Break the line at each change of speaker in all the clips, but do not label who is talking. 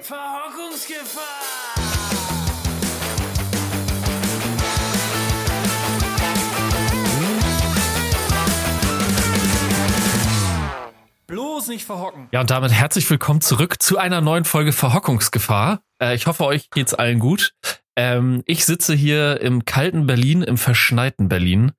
Verhockungsgefahr! Bloß nicht verhocken.
Ja, und damit herzlich willkommen zurück zu einer neuen Folge Verhockungsgefahr. Äh, ich hoffe, euch geht's allen gut. Ähm, ich sitze hier im kalten Berlin, im verschneiten Berlin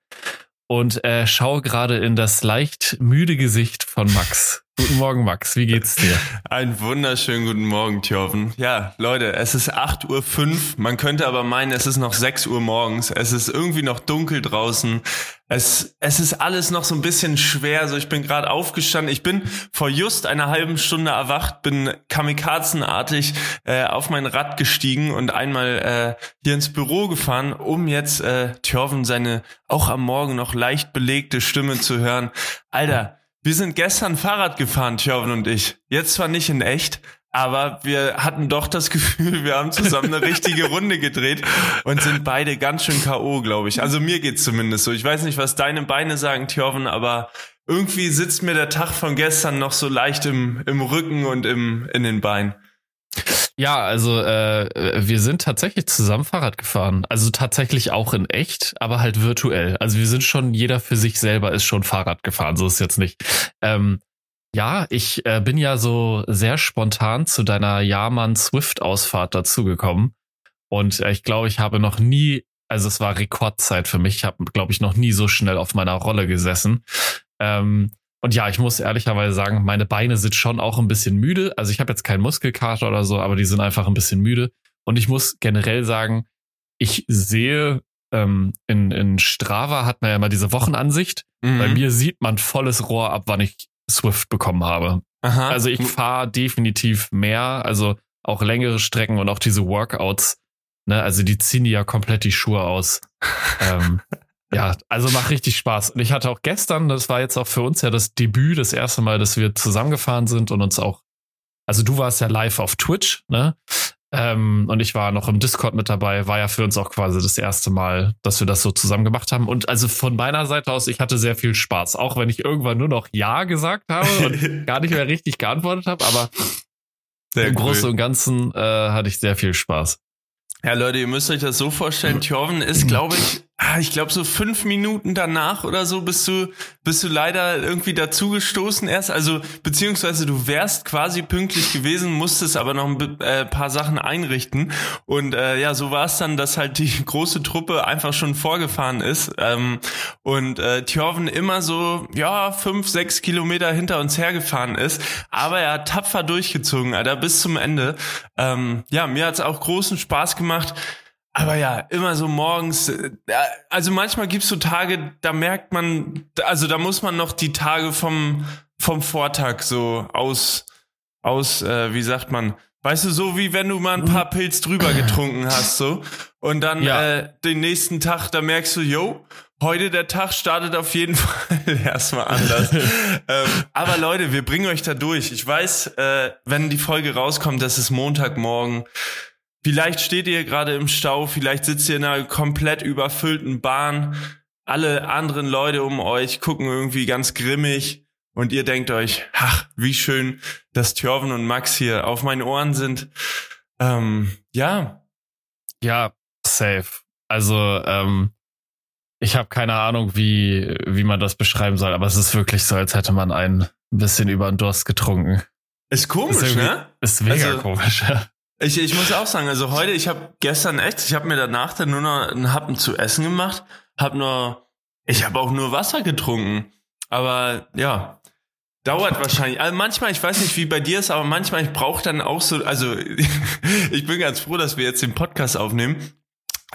und äh, schaue gerade in das leicht müde Gesicht von Max. Guten Morgen, Max. Wie geht's dir?
Einen wunderschönen guten Morgen, Thjörven. Ja, Leute, es ist 8.05 Uhr. Man könnte aber meinen, es ist noch 6 Uhr morgens. Es ist irgendwie noch dunkel draußen. Es, es ist alles noch so ein bisschen schwer. Also ich bin gerade aufgestanden. Ich bin vor just einer halben Stunde erwacht, bin kamikazenartig äh, auf mein Rad gestiegen und einmal äh, hier ins Büro gefahren, um jetzt äh, Thjörven seine auch am Morgen noch leicht belegte Stimme zu hören. Alter, wir sind gestern Fahrrad gefahren, Thjörven und ich. Jetzt zwar nicht in echt, aber wir hatten doch das Gefühl, wir haben zusammen eine richtige Runde gedreht und sind beide ganz schön K.O., glaube ich. Also mir geht's zumindest so. Ich weiß nicht, was deine Beine sagen, Thjörven, aber irgendwie sitzt mir der Tag von gestern noch so leicht im, im Rücken und im, in den Beinen.
Ja, also äh, wir sind tatsächlich zusammen Fahrrad gefahren. Also tatsächlich auch in echt, aber halt virtuell. Also wir sind schon, jeder für sich selber ist schon Fahrrad gefahren, so ist jetzt nicht. Ähm, ja, ich äh, bin ja so sehr spontan zu deiner Jahrmann Swift-Ausfahrt dazugekommen. Und äh, ich glaube, ich habe noch nie, also es war Rekordzeit für mich, ich habe, glaube ich, noch nie so schnell auf meiner Rolle gesessen. Ähm, und ja, ich muss ehrlicherweise sagen, meine Beine sind schon auch ein bisschen müde. Also ich habe jetzt keinen Muskelkater oder so, aber die sind einfach ein bisschen müde. Und ich muss generell sagen, ich sehe ähm, in, in Strava hat man ja immer diese Wochenansicht.
Mhm.
Bei mir sieht man volles Rohr ab, wann ich Swift bekommen habe.
Aha.
Also ich fahre definitiv mehr, also auch längere Strecken und auch diese Workouts. Ne, also die ziehen ja komplett die Schuhe aus. ähm, ja, also macht richtig Spaß. Und ich hatte auch gestern, das war jetzt auch für uns ja das Debüt, das erste Mal, dass wir zusammengefahren sind und uns auch, also du warst ja live auf Twitch, ne? Ähm, und ich war noch im Discord mit dabei, war ja für uns auch quasi das erste Mal, dass wir das so zusammen gemacht haben. Und also von meiner Seite aus, ich hatte sehr viel Spaß, auch wenn ich irgendwann nur noch Ja gesagt habe und gar nicht mehr richtig geantwortet habe, aber
Sehr
im
cool.
Großen und Ganzen äh, hatte ich sehr viel Spaß.
Ja, Leute, ihr müsst euch das so vorstellen. Thjörven ist, glaube ich, ich glaube so fünf Minuten danach oder so bist du, bist du leider irgendwie dazugestoßen erst. Also beziehungsweise du wärst quasi pünktlich gewesen, musstest aber noch ein äh, paar Sachen einrichten. Und äh, ja, so war es dann, dass halt die große Truppe einfach schon vorgefahren ist ähm, und äh, Thjörven immer so ja fünf, sechs Kilometer hinter uns hergefahren ist. Aber er hat tapfer durchgezogen, Alter, bis zum Ende. Ähm, ja, mir hat's auch großen Spaß gemacht. Aber ja, immer so morgens, äh, also manchmal gibt's so Tage, da merkt man, also da muss man noch die Tage vom, vom Vortag so aus, aus, äh, wie sagt man, weißt du, so wie wenn du mal ein paar Pilz drüber getrunken hast, so. Und dann
Ja.
äh, den nächsten Tag, da merkst du, yo, heute der Tag startet auf jeden Fall erstmal anders. ähm, aber Leute, wir bringen euch da durch. Ich weiß, äh, wenn die Folge rauskommt, das ist Montagmorgen. Vielleicht steht ihr gerade im Stau, vielleicht sitzt ihr in einer komplett überfüllten Bahn. Alle anderen Leute um euch gucken irgendwie ganz grimmig und ihr denkt euch, ach, wie schön, dass Thjörven und Max hier auf meinen Ohren sind. Ähm, ja,
Ja, safe. Also, ähm, ich habe keine Ahnung, wie, wie man das beschreiben soll, aber es ist wirklich so, als hätte man ein bisschen über den Durst getrunken.
ist komisch,
ist
ne?
Ist mega
Also-
komisch. ja.
Ich, ich muss auch sagen, also heute, ich habe gestern echt, ich habe mir danach dann nur noch einen Happen zu essen gemacht, hab nur, ich habe auch nur Wasser getrunken. Aber ja, dauert wahrscheinlich. Also manchmal, ich weiß nicht, wie bei dir ist, aber manchmal, ich brauche dann auch so, also ich bin ganz froh, dass wir jetzt den Podcast aufnehmen.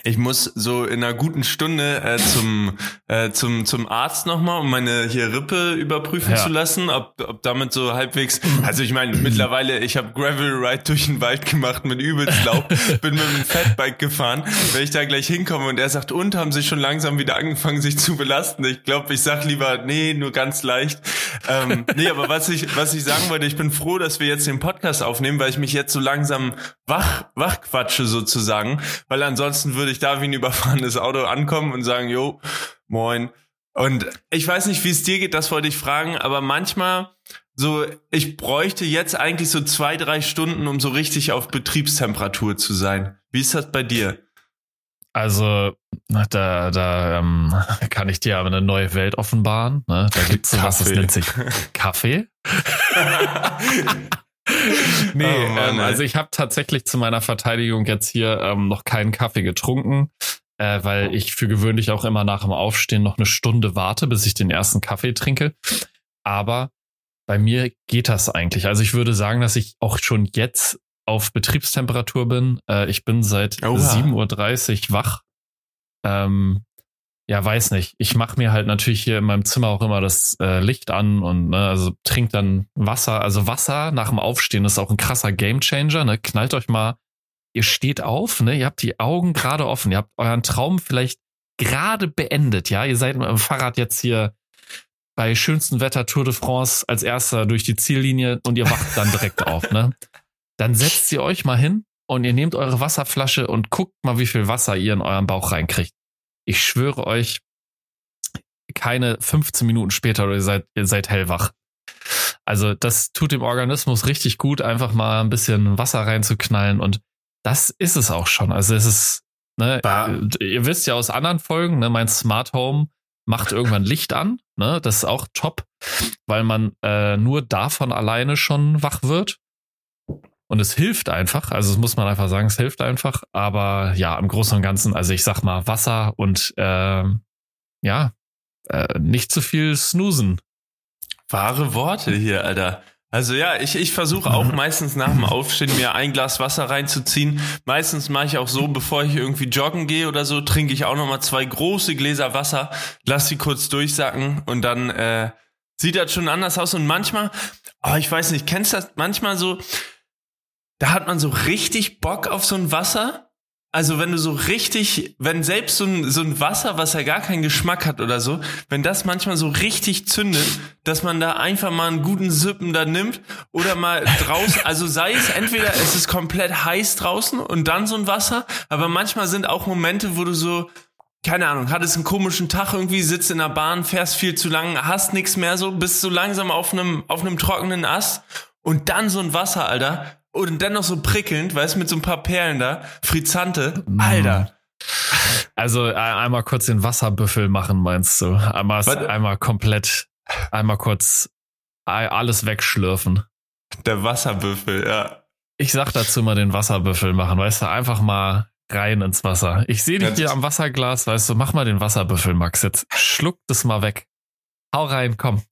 Ich muss so in einer guten Stunde äh, zum, äh, zum, zum Arzt nochmal, um meine hier Rippe überprüfen
Ja.
zu lassen, ob, ob damit so halbwegs. Also ich meine, mittlerweile, ich habe Gravel Ride durch den Wald gemacht mit übelst Laub, bin mit dem Fatbike gefahren. Wenn ich da gleich hinkomme und er sagt, und haben sie schon langsam wieder angefangen, sich zu belasten. Ich glaube, ich sag lieber, nee, nur ganz leicht. Ähm, nee, aber was ich, was ich sagen wollte, ich bin froh, dass wir jetzt den Podcast aufnehmen, weil ich mich jetzt so langsam wach, wach quatsche sozusagen, weil ansonsten würde ich da wie ein überfahrenes Auto ankommen und sagen, jo, moin, Und ich weiß nicht, wie es dir geht, das wollte ich fragen, aber manchmal so, ich bräuchte jetzt eigentlich so zwei, drei Stunden, um so richtig auf Betriebstemperatur zu sein. Wie ist das bei dir?
Also, da, da ähm, kann ich dir aber eine neue Welt offenbaren. Ne? Da gibt es sowas, das nennt sich Kaffee. nee, oh Mann, ähm, also ich habe tatsächlich zu meiner Verteidigung jetzt hier ähm, noch keinen Kaffee getrunken, äh, weil ich für gewöhnlich auch immer nach dem Aufstehen noch eine Stunde warte, bis ich den ersten Kaffee trinke. Aber bei mir geht das eigentlich. Also ich würde sagen, dass ich auch schon jetzt auf Betriebstemperatur bin. Äh, ich bin seit 7.30 Uhr wach. Ähm, ja, weiß nicht. Ich mache mir halt natürlich hier in meinem Zimmer auch immer das äh, Licht an und ne, also trink dann Wasser. Also Wasser nach dem Aufstehen ist auch ein krasser Gamechanger. Ne? Knallt euch mal, ihr steht auf, ne? ihr habt die Augen gerade offen, ihr habt euren Traum vielleicht gerade beendet, ja. Ihr seid mit dem Fahrrad jetzt hier bei schönstem Wetter Tour de France als erster durch die Ziellinie und ihr wacht dann direkt auf, ne? Dann setzt ihr euch mal hin und ihr nehmt eure Wasserflasche und guckt mal, wie viel Wasser ihr in euren Bauch reinkriegt. Ich schwöre euch, keine 15 Minuten später oder ihr seid, ihr seid hellwach. Also das tut dem Organismus richtig gut, einfach mal ein bisschen Wasser reinzuknallen und das ist es auch schon. Also es ist, ne, ihr wisst ja aus anderen Folgen, ne, mein Smart Home macht irgendwann Licht an. Ne? Das ist auch top, weil man äh, nur davon alleine schon wach wird. Und es hilft einfach, also das muss man einfach sagen, es hilft einfach. Aber ja, im Großen und Ganzen, also ich sag mal Wasser und äh, ja, äh, nicht zu viel snoosen.
Wahre Worte hier, Alter. Also ja, ich, ich versuche auch meistens nach dem Aufstehen mir ein Glas Wasser reinzuziehen. Meistens mache ich auch so, bevor ich irgendwie joggen gehe oder so, trinke ich auch nochmal zwei große Gläser Wasser, lass sie kurz durchsacken und dann äh, sieht das schon anders aus. Und manchmal, oh, ich weiß nicht, kennst du das manchmal so, da hat man so richtig Bock auf so ein Wasser. Also wenn du so richtig, wenn selbst so ein, so ein Wasser, was ja gar keinen Geschmack hat oder so, wenn das manchmal so richtig zündet, dass man da einfach mal einen guten Sippen da nimmt oder mal draußen, also sei es entweder es ist komplett heiß draußen und dann so ein Wasser, aber manchmal sind auch Momente, wo du so, keine Ahnung, hattest einen komischen Tag irgendwie, sitzt in der Bahn, fährst viel zu lang, hast nichts mehr so, bist so langsam auf einem, auf einem trockenen Ast und dann so ein Wasser, Alter, und dann noch so prickelnd, weißt du, mit so ein paar Perlen da. Frizante. Alter.
Also äh, einmal kurz den Wasserbüffel machen, meinst du? Einmal, einmal komplett, einmal kurz alles wegschlürfen.
Der Wasserbüffel, ja.
Ich sag dazu mal den Wasserbüffel machen, weißt du, einfach mal rein ins Wasser. Ich sehe dich hier am Wasserglas, weißt du, mach mal den Wasserbüffel, Max. Jetzt schluck das mal weg. Hau rein, komm.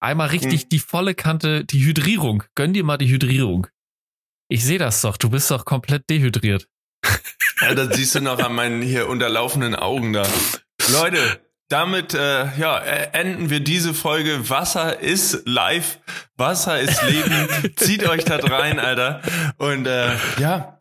Einmal richtig hm. die volle Kante, die Hydrierung. Gönn dir mal die Hydrierung. Ich sehe das doch, du bist doch komplett dehydriert.
Ja, das siehst du noch an meinen hier unterlaufenden Augen da. Leute, damit äh, ja, äh, enden wir diese Folge. Wasser ist live, Wasser ist Leben. Zieht euch da rein, Alter. Und äh, ja,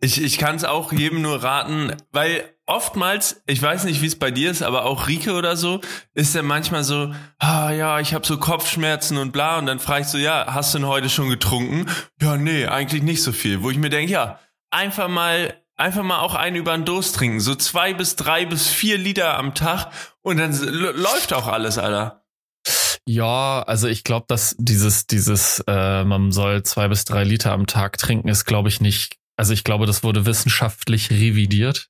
ich, ich kann es auch jedem nur raten, weil oftmals, ich weiß nicht, wie es bei dir ist, aber auch Rike oder so, ist er manchmal so, ah ja, ich habe so Kopfschmerzen und bla. Und dann frage ich so, ja, hast du denn heute schon getrunken? Ja, nee, eigentlich nicht so viel. Wo ich mir denke, ja, einfach mal, einfach mal auch einen über den Durst trinken. So zwei bis drei bis vier Liter am Tag und dann läuft auch alles, Alter.
Ja, also ich glaube, dass dieses, dieses, äh, man soll zwei bis drei Liter am Tag trinken, ist, glaube ich, nicht. Also ich glaube, das wurde wissenschaftlich revidiert.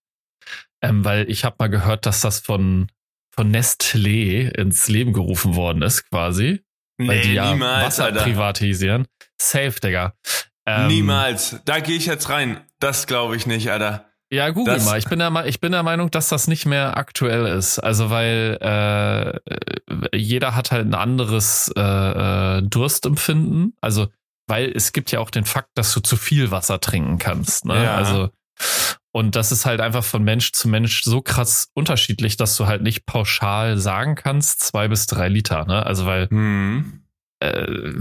Ähm, weil ich habe mal gehört, dass das von, von Nestlé ins Leben gerufen worden ist, quasi. Nee, weil die ja niemals, Wasser Alter. privatisieren. Safe, Digga.
Ähm, niemals. Da gehe ich jetzt rein. Das glaube ich nicht, Alter.
Ja, google das, mal. Ich bin, der, ich bin der Meinung, dass das nicht mehr aktuell ist. Also, weil äh, jeder hat halt ein anderes äh, äh, Durstempfinden. Also, weil es gibt ja auch den Fakt, dass du zu viel Wasser trinken kannst. Ne? Ja. Also, und das ist halt einfach von Mensch zu Mensch so krass unterschiedlich, dass du halt nicht pauschal sagen kannst, zwei bis drei Liter, ne? Also weil hm. äh,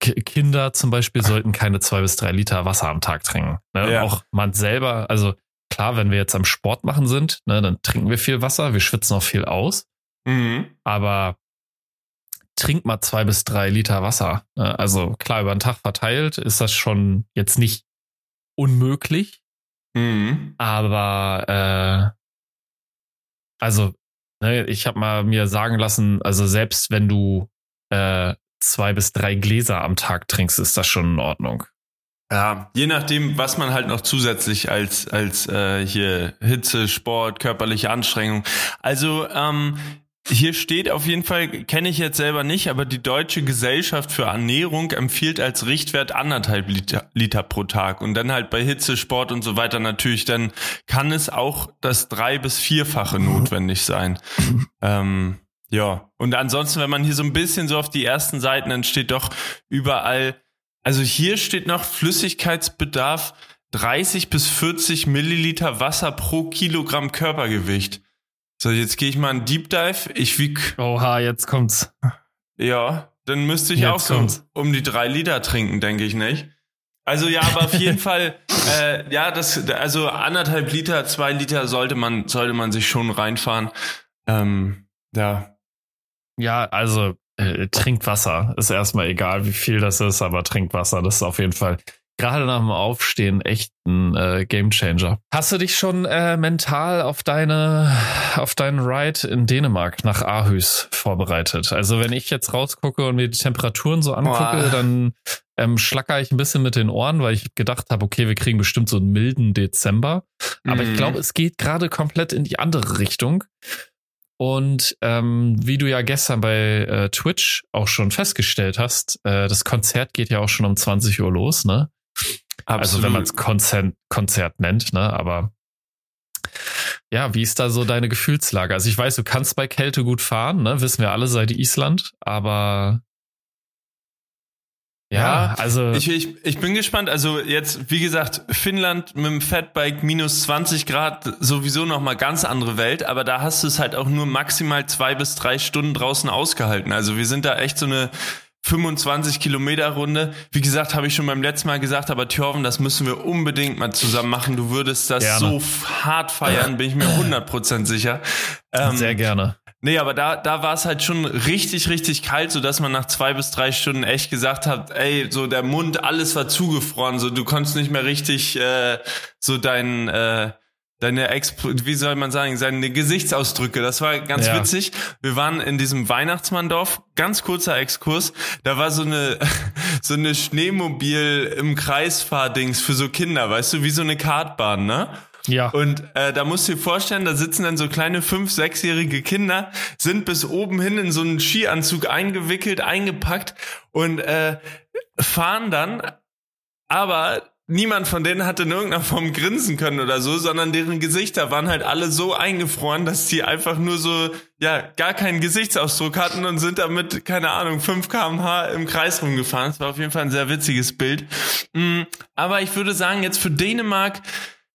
Kinder zum Beispiel sollten keine zwei bis drei Liter Wasser am Tag trinken. Ne? Ja. Auch man selber, also klar, wenn wir jetzt am Sport machen sind, ne, dann trinken wir viel Wasser, wir schwitzen auch viel aus. Mhm. Aber trink mal zwei bis drei Liter Wasser. Ne? Also klar, über den Tag verteilt ist das schon jetzt nicht unmöglich. Mhm. Aber äh, also ne, ich habe mal mir sagen lassen, also selbst wenn du äh, zwei bis drei Gläser am Tag trinkst, ist das schon in Ordnung.
Ja, je nachdem, was man halt noch zusätzlich als als äh, hier Hitze, Sport, körperliche Anstrengung. Also ähm, hier steht auf jeden Fall, kenne ich jetzt selber nicht, aber die Deutsche Gesellschaft für Ernährung empfiehlt als Richtwert anderthalb Liter, Liter pro Tag. Und dann halt bei Hitze, Sport und so weiter natürlich, dann kann es auch das drei- bis vierfache notwendig sein. ähm, ja, und ansonsten, wenn man hier so ein bisschen so auf die ersten Seiten, dann steht doch überall, also hier steht noch Flüssigkeitsbedarf 30 bis 40 Milliliter Wasser pro Kilogramm Körpergewicht. So, jetzt gehe ich mal einen Deep Dive. Ich wieg,
Oha, jetzt kommt's.
ja, dann müsste ich
Jetzt
auch so
kommt's.
um die drei Liter trinken, denke ich nicht. Also ja, aber auf jeden Fall, äh, ja, das, also anderthalb Liter, zwei Liter sollte man, sollte man sich schon reinfahren. Ähm, ja,
Ja, also äh, trinkt Wasser. Ist erstmal egal, wie viel das ist, aber trinkt Wasser. Das ist auf jeden Fall gerade nach dem Aufstehen echt ein äh, Gamechanger. Hast du dich schon äh, mental auf deine auf deinen Ride in Dänemark nach Aarhus vorbereitet? Also wenn ich jetzt rausgucke und mir die Temperaturen so angucke,
Boah.
dann ähm, schlacker ich ein bisschen mit den Ohren, weil ich gedacht habe, okay, wir kriegen bestimmt so einen milden Dezember. Aber ich
Mhm.
glaube, es geht gerade komplett in die andere Richtung. Und ähm, wie du ja gestern bei äh, Twitch auch schon festgestellt hast, äh, das Konzert geht ja auch schon um 20 Uhr los, ne? Also wenn man es Konzert, Konzert nennt, ne? Aber ja, wie ist da so deine Gefühlslage? Also ich weiß, du kannst bei Kälte gut fahren, ne? Wissen wir alle seit Island, aber ja,
Ja,
also
Ich, ich, ich bin gespannt. Also jetzt, wie gesagt, Finnland mit dem Fatbike minus 20 Grad sowieso noch mal ganz andere Welt. Aber da hast du es halt auch nur maximal zwei bis drei Stunden draußen ausgehalten. Also wir sind da echt so eine 25 Kilometer Runde. Wie gesagt, habe ich schon beim letzten Mal gesagt, aber Thjörven, das müssen wir unbedingt mal zusammen machen. Du würdest das
Gerne.
so hart feiern, bin ich mir 100% sicher. Ähm,
sehr gerne.
Nee, aber da, da war es halt schon richtig, richtig kalt, so dass man nach zwei bis drei Stunden echt gesagt hat, ey, so der Mund, alles war zugefroren, so du konntest nicht mehr richtig äh, so dein äh, deine Exp wie soll man sagen, seine Gesichtsausdrücke, das war ganz
Ja.
witzig. Wir waren in diesem Weihnachtsmanndorf, ganz kurzer Exkurs, da war so eine so eine Schneemobil im Kreisfahrdings für so Kinder, weißt du, wie so eine Kartbahn, ne?
Ja.
Und äh, da musst du dir vorstellen, da sitzen dann so kleine fünf, sechsjährige Kinder, sind bis oben hin in so einen Skianzug eingewickelt, eingepackt und äh, fahren dann, aber niemand von denen hatte in irgendeiner Form grinsen können oder so, sondern deren Gesichter waren halt alle so eingefroren, dass die einfach nur so, ja, gar keinen Gesichtsausdruck hatten und sind damit, keine Ahnung, 5 kmh im Kreis rumgefahren. Das war auf jeden Fall ein sehr witziges Bild. Mm, Aber ich würde sagen, jetzt für Dänemark,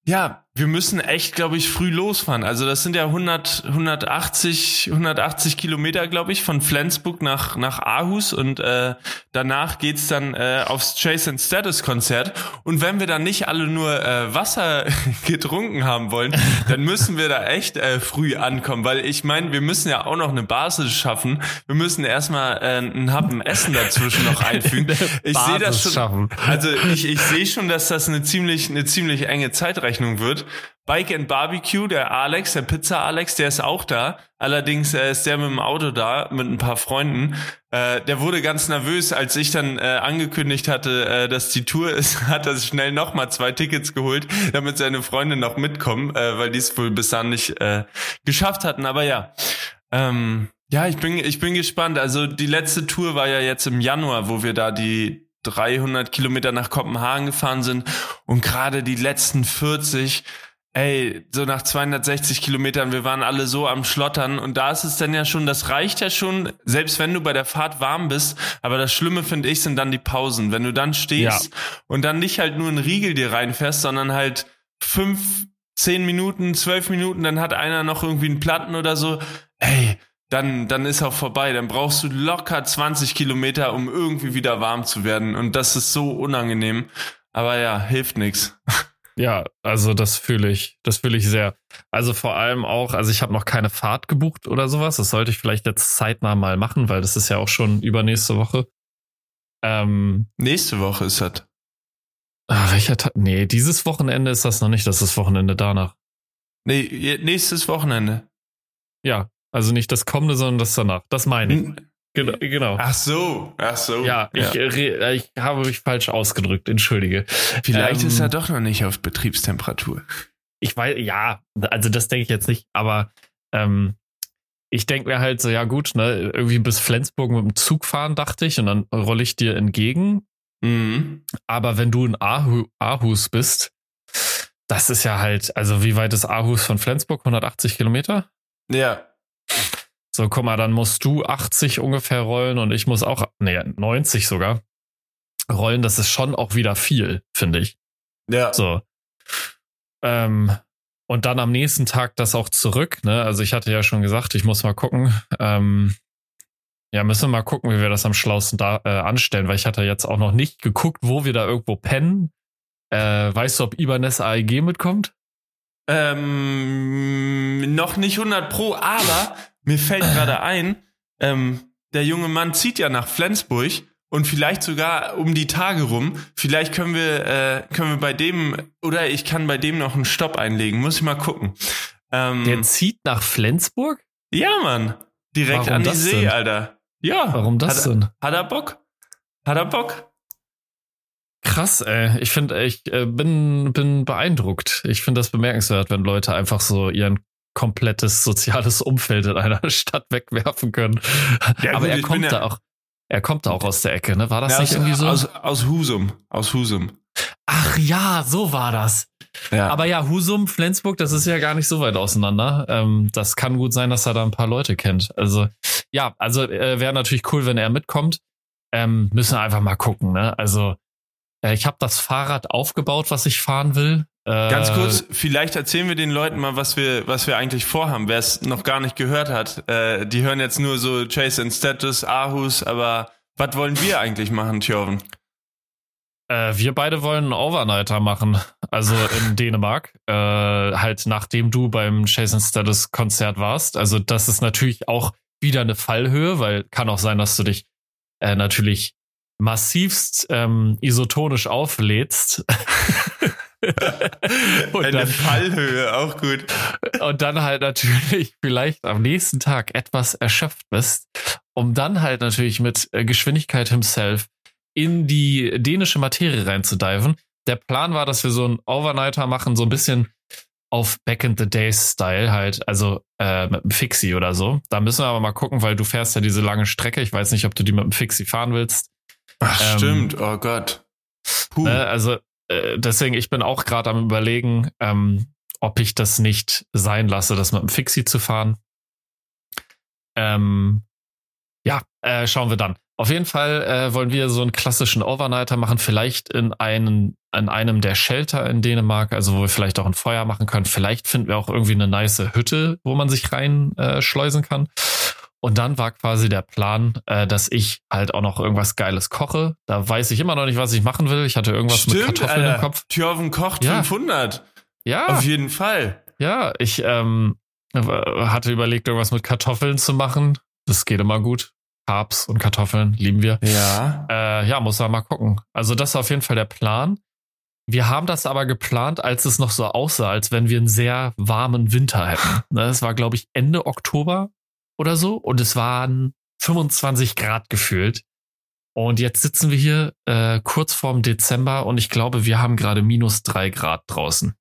ja, wir müssen echt, glaube ich, früh losfahren. Also das sind ja 100, 180, 180 Kilometer, glaube ich, von Flensburg nach nach Aarhus und äh, danach geht's dann äh, aufs Chase and Status Konzert. Und wenn wir dann nicht alle nur äh, Wasser getrunken haben wollen, dann müssen wir da echt äh, früh ankommen, weil ich meine, wir müssen ja auch noch eine Basis schaffen. Wir müssen erstmal äh, einen Happen Essen dazwischen noch einfügen. Ich sehe das schon.
schaffen.
Also ich, ich sehe schon, dass das eine ziemlich, eine ziemlich enge Zeitrechnung wird. Bike and Barbecue, der Alex, der Pizza Alex, der ist auch da. Allerdings äh, ist der mit dem Auto da, mit ein paar Freunden. Äh, der wurde ganz nervös, als ich dann äh, angekündigt hatte, äh, dass die Tour ist, hat er schnell nochmal zwei Tickets geholt, damit seine Freunde noch mitkommen, äh, weil die es wohl bis dann nicht äh, geschafft hatten. Aber ja, ähm, ja, ich bin, ich bin gespannt. Also die letzte Tour war ja jetzt im Januar, wo wir da die 300 Kilometer nach Kopenhagen gefahren sind und gerade die letzten 40, ey, so nach 260 Kilometern, wir waren alle so am Schlottern und da ist es dann ja schon, das reicht ja schon, selbst wenn du bei der Fahrt warm bist, aber das Schlimme finde ich sind dann die Pausen, wenn du dann stehst und dann nicht halt nur einen Riegel dir reinfährst, sondern halt fünf, zehn Minuten, zwölf Minuten, dann hat einer noch irgendwie einen Platten oder so, ey, dann, dann ist auch vorbei. Dann brauchst du locker 20 Kilometer, um irgendwie wieder warm zu werden. Und das ist so unangenehm. Aber ja, hilft nix.
Ja, also das fühle ich, das fühle ich sehr. Also vor allem auch, also ich habe noch keine Fahrt gebucht oder sowas. Das sollte ich vielleicht jetzt zeitnah mal machen, weil das ist ja auch schon übernächste Woche. Ähm,
Nächste Woche ist das.
ah, welcher Tag? Nee, dieses Wochenende ist das noch nicht, das ist das Wochenende danach.
Nee, nächstes Wochenende.
Ja, Also nicht das kommende, sondern das danach. Das meine ich. Genau. genau.
Ach so, ach so.
Ja, ich, äh, ich habe mich falsch ausgedrückt, entschuldige.
Vielleicht
Ähm,
ist er doch noch nicht auf Betriebstemperatur.
ich weiß, ja, also das denke ich jetzt nicht, aber ähm, ich denke mir halt so, ja gut, ne, irgendwie bis Flensburg mit dem Zug fahren, dachte ich, und dann rolle ich dir entgegen.
Mhm.
Aber wenn du in Ahu, Aarhus bist, das ist ja halt, also wie weit ist Aarhus von Flensburg? 180 Kilometer?
Ja.
So, guck mal, dann musst du 80 ungefähr rollen und ich muss auch, nee, 90 sogar rollen. Das ist schon auch wieder viel, finde ich.
Ja.
So. Ähm, und dann am nächsten Tag das auch zurück. Ne? Also ich hatte ja schon gesagt, ich muss mal gucken. Ähm, ja, müssen wir mal gucken, wie wir das am schlausten da äh, anstellen, weil ich hatte jetzt auch noch nicht geguckt, wo wir da irgendwo pennen. Äh, weißt du, ob Ibanez AEG mitkommt?
Ähm, noch nicht 100 pro, aber mir fällt gerade ein, ähm, der junge Mann zieht ja nach Flensburg und vielleicht sogar um die Tage rum. Vielleicht können wir, äh, können wir bei dem, oder ich kann bei dem noch einen Stopp einlegen. Muss ich mal gucken. Ähm,
Der zieht nach Flensburg?
ja, Mann. Direkt
Warum
an die See,
denn?
Alter. Ja.
Warum das
hat,
denn?
Hat er Bock? Hat er Bock?
Krass, ey. Ich finde, ich äh, bin, bin beeindruckt. Ich finde das bemerkenswert, wenn Leute einfach so ihren komplettes soziales Umfeld in einer Stadt wegwerfen können.
Ja,
Aber
gut,
er kommt
bin
da
ja-
auch. Er kommt da auch aus der Ecke, ne? War das
Ja,
nicht
aus,
irgendwie so?
aus, aus Husum. Aus Husum.
Ach ja, so war das.
Ja.
Aber ja, Husum, Flensburg, das ist ja gar nicht so weit auseinander. Ähm, das kann gut sein, dass er da ein paar Leute kennt. Also ja, also äh, wäre natürlich cool, wenn er mitkommt. Ähm, müssen wir einfach mal gucken. Ne? Also äh, ich habe das Fahrrad aufgebaut, was ich fahren will. Äh,
Ganz kurz, vielleicht erzählen wir den Leuten mal, was wir, was wir eigentlich vorhaben. Wer es noch gar nicht gehört hat, äh, die hören jetzt nur so Chase and Status, Aarhus, aber was wollen wir eigentlich machen, Thjörven?
Äh, wir beide wollen einen Overnighter machen, also in Dänemark, äh, halt nachdem du beim Jason Status Konzert warst. Also das ist natürlich auch wieder eine Fallhöhe, weil kann auch sein, dass du dich äh, natürlich massivst ähm, isotonisch auflädst. und,
Eine
dann,
Fallhöhe, auch gut.
und dann halt natürlich vielleicht am nächsten Tag etwas erschöpft bist, um dann halt natürlich mit äh, Geschwindigkeit himself in die dänische Materie reinzudiven. Der Plan war, dass wir so einen Overnighter machen, so ein bisschen auf Back in the Days Style halt, also äh, mit einem Fixie oder so. Da müssen wir aber mal gucken, weil du fährst ja diese lange Strecke. Ich weiß nicht, ob du die mit einem Fixie fahren willst.
Ach,
Ähm,
stimmt, oh Gott. Puh.
Ne? Also äh, deswegen, ich bin auch gerade am überlegen, ähm, ob ich das nicht sein lasse, das mit dem Fixie zu fahren. Ähm, ja, äh, schauen wir dann. Auf jeden Fall äh, wollen wir so einen klassischen Overnighter machen, vielleicht in einen, in einem der Shelter in Dänemark, also wo wir vielleicht auch ein Feuer machen können. Vielleicht finden wir auch irgendwie eine nice Hütte, wo man sich rein äh, kann. Und dann war quasi der Plan, äh, dass ich halt auch noch irgendwas Geiles koche. Da weiß ich immer noch nicht, was ich machen will. Ich hatte irgendwas mit
Stimmt,
Kartoffeln
Alter.
im Kopf.
Thjörven kocht
Ja.
500.
Ja,
Auf jeden Fall.
ja, ich ähm, hatte überlegt, irgendwas mit Kartoffeln zu machen. Das geht immer gut. Carbs und Kartoffeln lieben wir.
Ja.
Äh, ja, muss man mal gucken. Also das ist auf jeden Fall der Plan. Wir haben das aber geplant, als es noch so aussah, als wenn wir einen sehr warmen Winter hätten. Ne, Es war, glaube ich, Ende Oktober oder so und es waren 25 Grad gefühlt. Und jetzt sitzen wir hier äh, kurz vorm Dezember und ich glaube, wir haben gerade minus drei Grad draußen.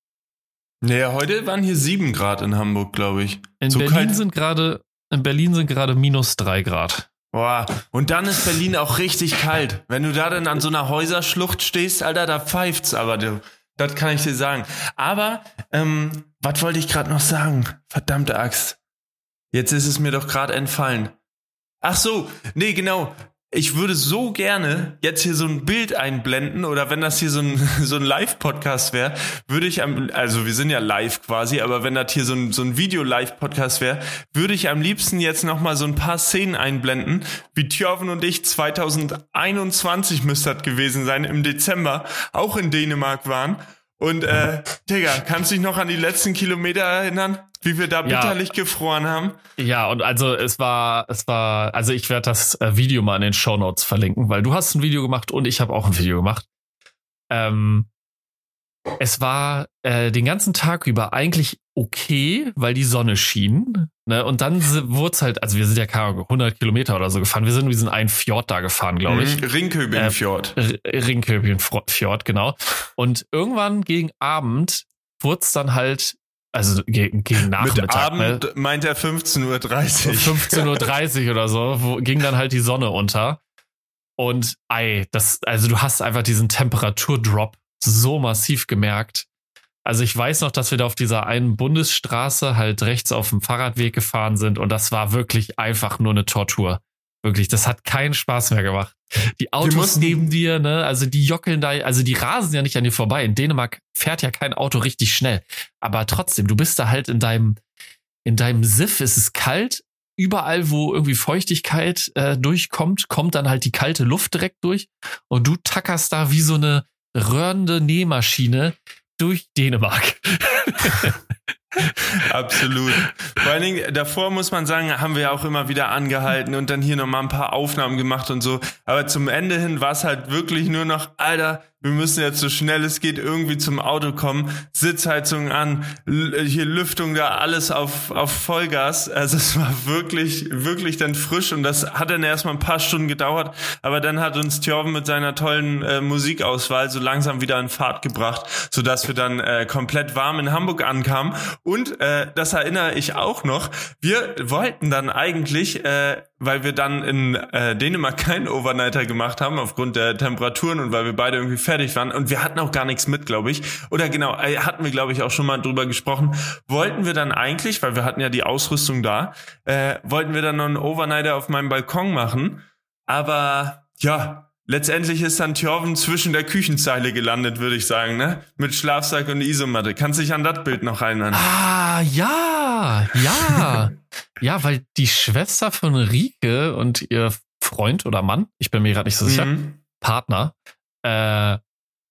Naja, heute waren hier sieben Grad in Hamburg, glaube ich.
In
So
Berlin sind gerade in Berlin sind gerade minus drei Grad.
Boah, und dann ist Berlin auch richtig kalt. Wenn du da dann an so einer Häuserschlucht stehst, Alter, da pfeift's aber, du. Das kann ich dir sagen. Aber, ähm, was wollte ich gerade noch sagen? Verdammte Axt. Jetzt ist es mir doch gerade entfallen. Ach so, nee, genau. Ich würde so gerne jetzt hier so ein Bild einblenden oder wenn das hier so ein, so ein Live-Podcast wäre, würde ich am, also wir sind ja live quasi, aber wenn das hier so ein, so ein Video-Live-Podcast wäre, würde ich am liebsten jetzt nochmal so ein paar Szenen einblenden, wie Thjörven und ich 2021 müsste das gewesen sein, im Dezember, auch in Dänemark waren. Und äh, Digga, kannst du dich noch an die letzten Kilometer erinnern? Wie wir da
Ja.
bitterlich gefroren haben?
Ja, und also es war, es war, also ich werde das äh, Video mal in den Show Notes verlinken, weil du hast ein Video gemacht und ich habe auch ein Video gemacht. Ähm, es war äh, den ganzen Tag über eigentlich okay, weil die Sonne schien. Ne? Und dann wurde es halt, also wir sind ja keine 100 Kilometer oder so gefahren. Wir sind in diesen einen Fjord da gefahren, glaube ich.
Mhm, Ringköbing-Fjord.
Äh, Ringköbing-Fjord, genau. Und irgendwann gegen Abend wurde es dann halt, also gegen, gegen Nachmittag.
Mit Abend ne? meint er 15.30 Uhr.
15.30 Uhr oder so, wo, ging dann halt die Sonne unter. Und ey, das, also du hast einfach diesen Temperaturdrop so massiv gemerkt. Also ich weiß noch, dass wir da auf dieser einen Bundesstraße halt rechts auf dem Fahrradweg gefahren sind und das war wirklich einfach nur eine Tortur. Wirklich, das hat keinen Spaß mehr gemacht. Die Autos neben dir, ne, also die jockeln da, also die rasen ja nicht an dir vorbei. In Dänemark fährt ja kein Auto richtig schnell. Aber trotzdem, du bist da halt in deinem, in deinem Siff, es ist kalt. Überall, wo irgendwie Feuchtigkeit äh, durchkommt, kommt dann halt die kalte Luft direkt durch. Und du tackerst da wie so eine röhrende Nähmaschine durch Dänemark.
Absolut. Vor allen Dingen, davor muss man sagen, haben wir auch immer wieder angehalten und dann hier nochmal ein paar Aufnahmen gemacht und so. Aber zum Ende hin war es halt wirklich nur noch, Alter, wir müssen jetzt so schnell es geht irgendwie zum Auto kommen, Sitzheizung an, hier Lüftung da, alles auf, auf Vollgas. Also es war wirklich, wirklich dann frisch und das hat dann erstmal ein paar Stunden gedauert, aber dann hat uns Thjorven mit seiner tollen äh, Musikauswahl so langsam wieder in Fahrt gebracht, sodass wir dann äh, komplett warm in Hamburg ankamen. Und äh, das erinnere ich auch noch, wir wollten dann eigentlich äh, weil wir dann in äh, Dänemark keinen Overnighter gemacht haben aufgrund der Temperaturen und weil wir beide irgendwie fertig waren und wir hatten auch gar nichts mit, glaube ich. Oder genau, äh, hatten wir glaube ich auch schon mal drüber gesprochen. Wollten wir dann eigentlich, weil wir hatten ja die Ausrüstung da, äh, wollten wir dann noch einen Overnighter auf meinem Balkon machen, aber ja, Letztendlich ist dann Thjorven zwischen der Küchenzeile gelandet, würde ich sagen, ne? Mit Schlafsack und Isomatte. Kannst dich an das Bild noch erinnern?
Ah, ja, ja. ja, weil die Schwester von Rike und ihr Freund oder Mann, ich bin mir gerade nicht so sicher, mhm. Partner, äh,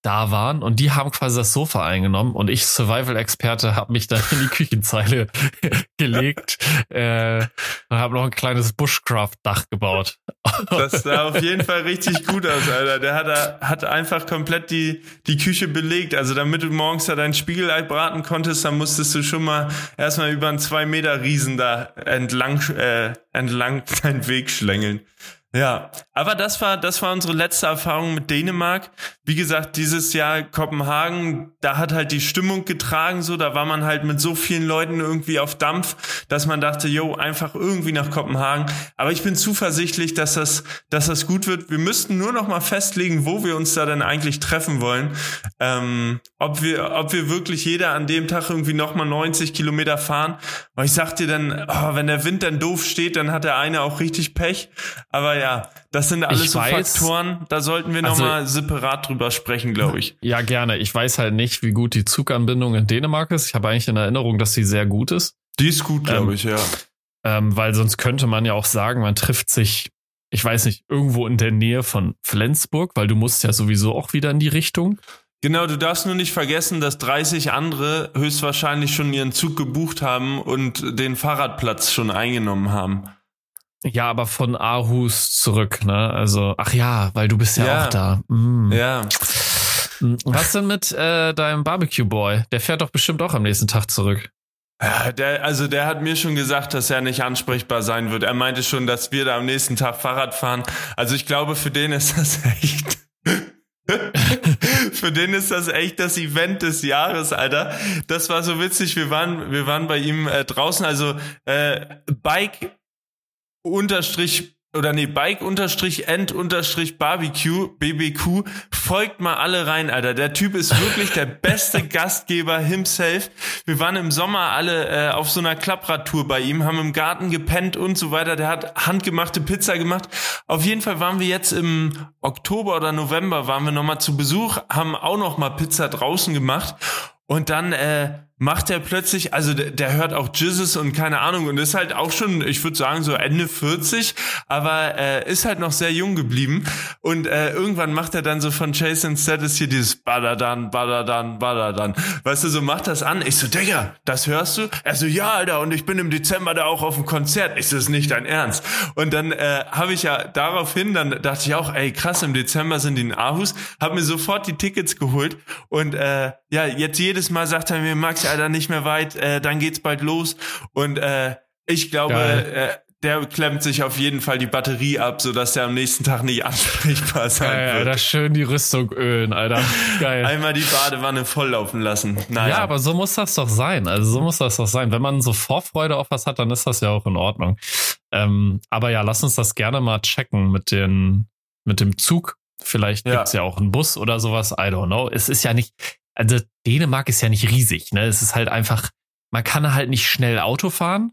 da waren und die haben quasi das Sofa eingenommen und ich Survival-Experte habe mich dann in die Küchenzeile gelegt äh, und habe noch ein kleines Bushcraft-Dach gebaut.
Das sah auf jeden Fall richtig gut aus, Alter. Der hat, hat einfach komplett die, die Küche belegt. Also damit du morgens da dein Spiegelei braten konntest, dann musstest du schon mal erstmal über einen zwei Meter Riesen da entlang, äh, entlang deinen Weg schlängeln. Ja, aber das war, das war unsere letzte Erfahrung mit Dänemark. Wie gesagt, dieses Jahr Kopenhagen, da hat halt die Stimmung getragen, so, da war man halt mit so vielen Leuten irgendwie auf Dampf, dass man dachte, yo, einfach irgendwie nach Kopenhagen. Aber ich bin zuversichtlich, dass das, dass das gut wird. Wir müssten nur noch mal festlegen, wo wir uns da denn eigentlich treffen wollen. Ähm, ob wir, ob wir wirklich jeder an dem Tag irgendwie noch mal 90 Kilometer fahren. Weil ich sag dir dann, oh, wenn der Wind dann doof steht, dann hat der eine auch richtig Pech. Aber ja, ja, das sind alles ich so weiß, Faktoren, da sollten wir also, nochmal separat drüber sprechen, glaube ich.
Ja, gerne. Ich weiß halt nicht, wie gut die Zuganbindung in Dänemark ist. Ich habe eigentlich in Erinnerung, dass sie sehr gut ist.
Die ist gut, glaube ähm, ich, ja.
Ähm, weil sonst könnte man ja auch sagen, man trifft sich, ich weiß nicht, irgendwo in der Nähe von Flensburg, weil du musst ja sowieso auch wieder in die Richtung.
Genau, du darfst nur nicht vergessen, dass 30 andere höchstwahrscheinlich schon ihren Zug gebucht haben und den Fahrradplatz schon eingenommen haben.
Ja, aber von Aarhus zurück, ne? Also, ach ja, weil du bist ja, ja. auch da. Mm.
Ja.
Mm, was denn mit äh, deinem Barbecue Boy? Der fährt doch bestimmt auch am nächsten Tag zurück.
Ja, der, also der hat mir schon gesagt, dass er nicht ansprechbar sein wird. Er meinte schon, dass wir da am nächsten Tag Fahrrad fahren. Also ich glaube, für den ist das echt. Für den ist das echt das Event des Jahres, Alter. Das war so witzig. Wir waren, wir waren bei ihm äh, draußen, also äh, Bike unterstrich oder nee, Bike unterstrich End unterstrich Barbecue, BBQ, folgt mal alle rein, Alter. Der Typ ist wirklich der beste Gastgeber himself. Wir waren im Sommer alle äh, auf so einer Klappradtour bei ihm, haben im Garten gepennt und so weiter. Der hat handgemachte Pizza gemacht. Auf jeden Fall waren wir jetzt im Oktober oder November waren wir nochmal zu Besuch, haben auch noch mal Pizza draußen gemacht und dann äh, macht er plötzlich, also der, der hört auch Jizzes und keine Ahnung und ist halt auch schon, ich würde sagen, so Ende 40, aber äh, ist halt noch sehr jung geblieben. Und äh, irgendwann macht er dann so von Jason Status hier dieses Badadan, Badadan, Badadan. Weißt du, so macht das an. Ich so, Digga, das hörst du? Er so, ja, Alter, und ich bin im Dezember da auch auf dem Konzert. Ist das nicht dein Ernst? Und dann äh, habe ich ja daraufhin, dann dachte ich auch, ey, krass, im Dezember sind die in Aarhus, habe mir sofort die Tickets geholt und äh, ja, jetzt jedes Mal sagt er mir, Max, gleich, Alter, nicht mehr weit, äh, dann geht's bald los. Und äh, ich glaube, äh, der klemmt sich auf jeden Fall die Batterie ab, sodass der am nächsten Tag nicht ansprechbar sein
Geil,
wird.
Alter, schön die Rüstung ölen, Alter. Geil.
Einmal die Badewanne volllaufen lassen. Naja.
Ja, aber so muss das doch sein. Also so muss das doch sein. Wenn man so Vorfreude auf was hat, dann ist das ja auch in Ordnung. Ähm, aber ja, lass uns das gerne mal checken mit den, mit dem Zug. Vielleicht
Ja.
gibt's ja auch einen Bus oder sowas. I don't know. Es ist ja nicht, also Dänemark ist ja nicht riesig, ne? Es ist halt einfach, man kann halt nicht schnell Auto fahren.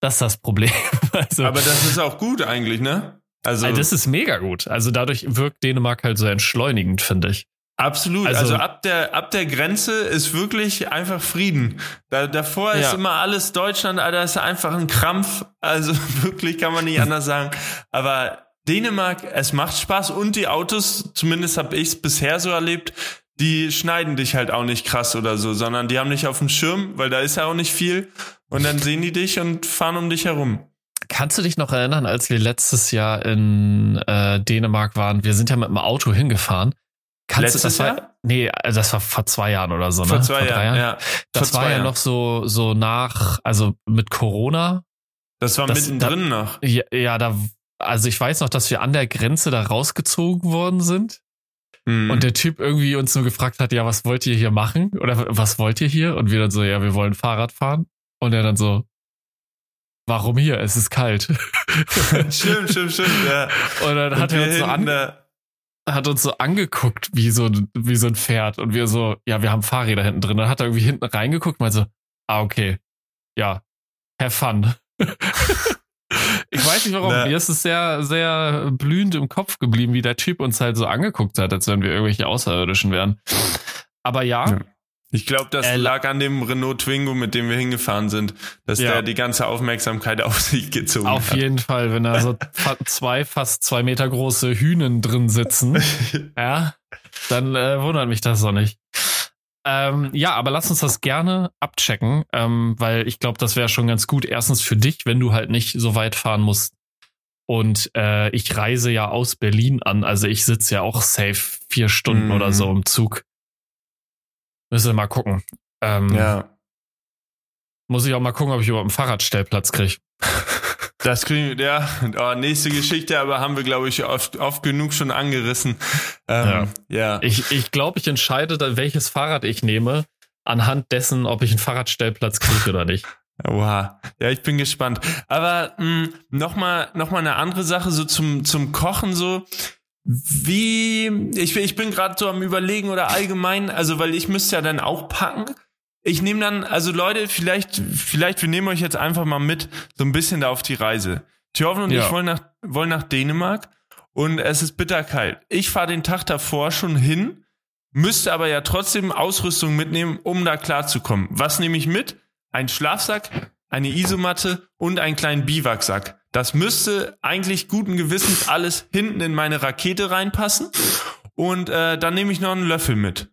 Das ist das Problem. Also,
aber das ist auch gut eigentlich, ne? Also,
also das ist mega gut. Also dadurch wirkt Dänemark halt so entschleunigend, finde ich.
absolut.
also-
Also, ab der ab der Grenze ist wirklich einfach Frieden. Da, davor ist
Ja.
immer alles Deutschland, Alter, ist einfach ein Krampf. Also wirklich kann man nicht anders sagen. Aber Dänemark, es macht Spaß und die Autos, zumindest habe ich es bisher so erlebt, die schneiden dich halt auch nicht krass oder so, sondern die haben dich auf dem Schirm, weil da ist ja auch nicht viel. Und dann sehen die dich und fahren um dich herum.
Kannst du dich noch erinnern, als wir letztes Jahr in äh, Dänemark waren? Wir sind ja mit dem Auto hingefahren. Kannst
Letztes
du, das war,
Jahr?
Nee, also das war vor zwei Jahren oder so, ne?
Vor zwei
drei
Jahren, ja.
Das
Vor
war ja
Jahren.
noch so, so nach, also mit Corona.
Das war
das-
mittendrin noch.
Ja, ja, da, also ich weiß noch, dass wir an der Grenze da rausgezogen worden sind
Hm.
und der Typ irgendwie uns nur gefragt hat, ja, was wollt ihr hier machen? Oder was wollt ihr hier? Und wir dann so, ja, wir wollen Fahrrad fahren. Und er dann so, warum hier? Es ist kalt.
stimmt, stimmt, stimmt. Ja.
Und dann hat
Und
er
wir
uns so an, hat uns so angeguckt wie so, ein- wie so ein Pferd und wir so, ja, wir haben Fahrräder hinten drin. Dann hat er irgendwie hinten reingeguckt und meinte so, ah, okay, ja, have fun. ich weiß nicht warum,
Na.
mir ist es sehr, sehr blühend im Kopf geblieben, wie der Typ uns halt so angeguckt hat, als wenn wir irgendwelche Außerirdischen wären. Aber ja,
Ja. Ich glaube, das
Äh,
lag an dem Renault Twingo, mit dem wir hingefahren sind, dass
Ja.
der die ganze Aufmerksamkeit auf sich gezogen
auf
hat.
jeden Fall, wenn da so zwei, fast zwei Meter große Hühnen drin sitzen, ja, dann äh, wundert mich das doch nicht. Ähm, ja, aber lass uns das gerne abchecken, ähm, weil ich glaube, das wäre schon ganz gut. Erstens für dich, wenn du halt nicht so weit fahren musst. Und äh, ich reise ja aus Berlin an, also ich sitze ja auch safe vier Stunden
Mhm.
oder so im Zug. Müssen wir mal gucken. Ähm,
Ja.
Muss ich auch mal gucken, ob ich überhaupt einen Fahrradstellplatz kriege.
Das kriegen wir, ja, oh, nächste Geschichte, aber haben wir, glaube ich, oft, oft genug schon angerissen. Ähm, ja.
Ich, ich glaube, ich entscheide, dann, welches Fahrrad ich nehme, anhand dessen, ob ich einen Fahrradstellplatz kriege oder nicht.
Oha. Ja, ich bin gespannt. Aber nochmal noch mal eine andere Sache, so zum, zum Kochen so. Wie, ich, ich bin gerade so am überlegen oder allgemein, also weil ich müsste ja dann auch packen. Ich nehme dann, also Leute, vielleicht, vielleicht, wir nehmen euch jetzt einfach mal mit, so ein bisschen da auf die Reise. Thjörven und
Ja.
ich wollen nach, wollen nach Dänemark und es ist bitterkalt. Ich fahre den Tag davor schon hin, müsste aber ja trotzdem Ausrüstung mitnehmen, um da klarzukommen. Was nehme ich mit? Ein Schlafsack, eine Isomatte und einen kleinen Biwaksack. Das müsste eigentlich guten Gewissens alles hinten in meine Rakete reinpassen. Und äh, dann nehme ich noch einen Löffel mit.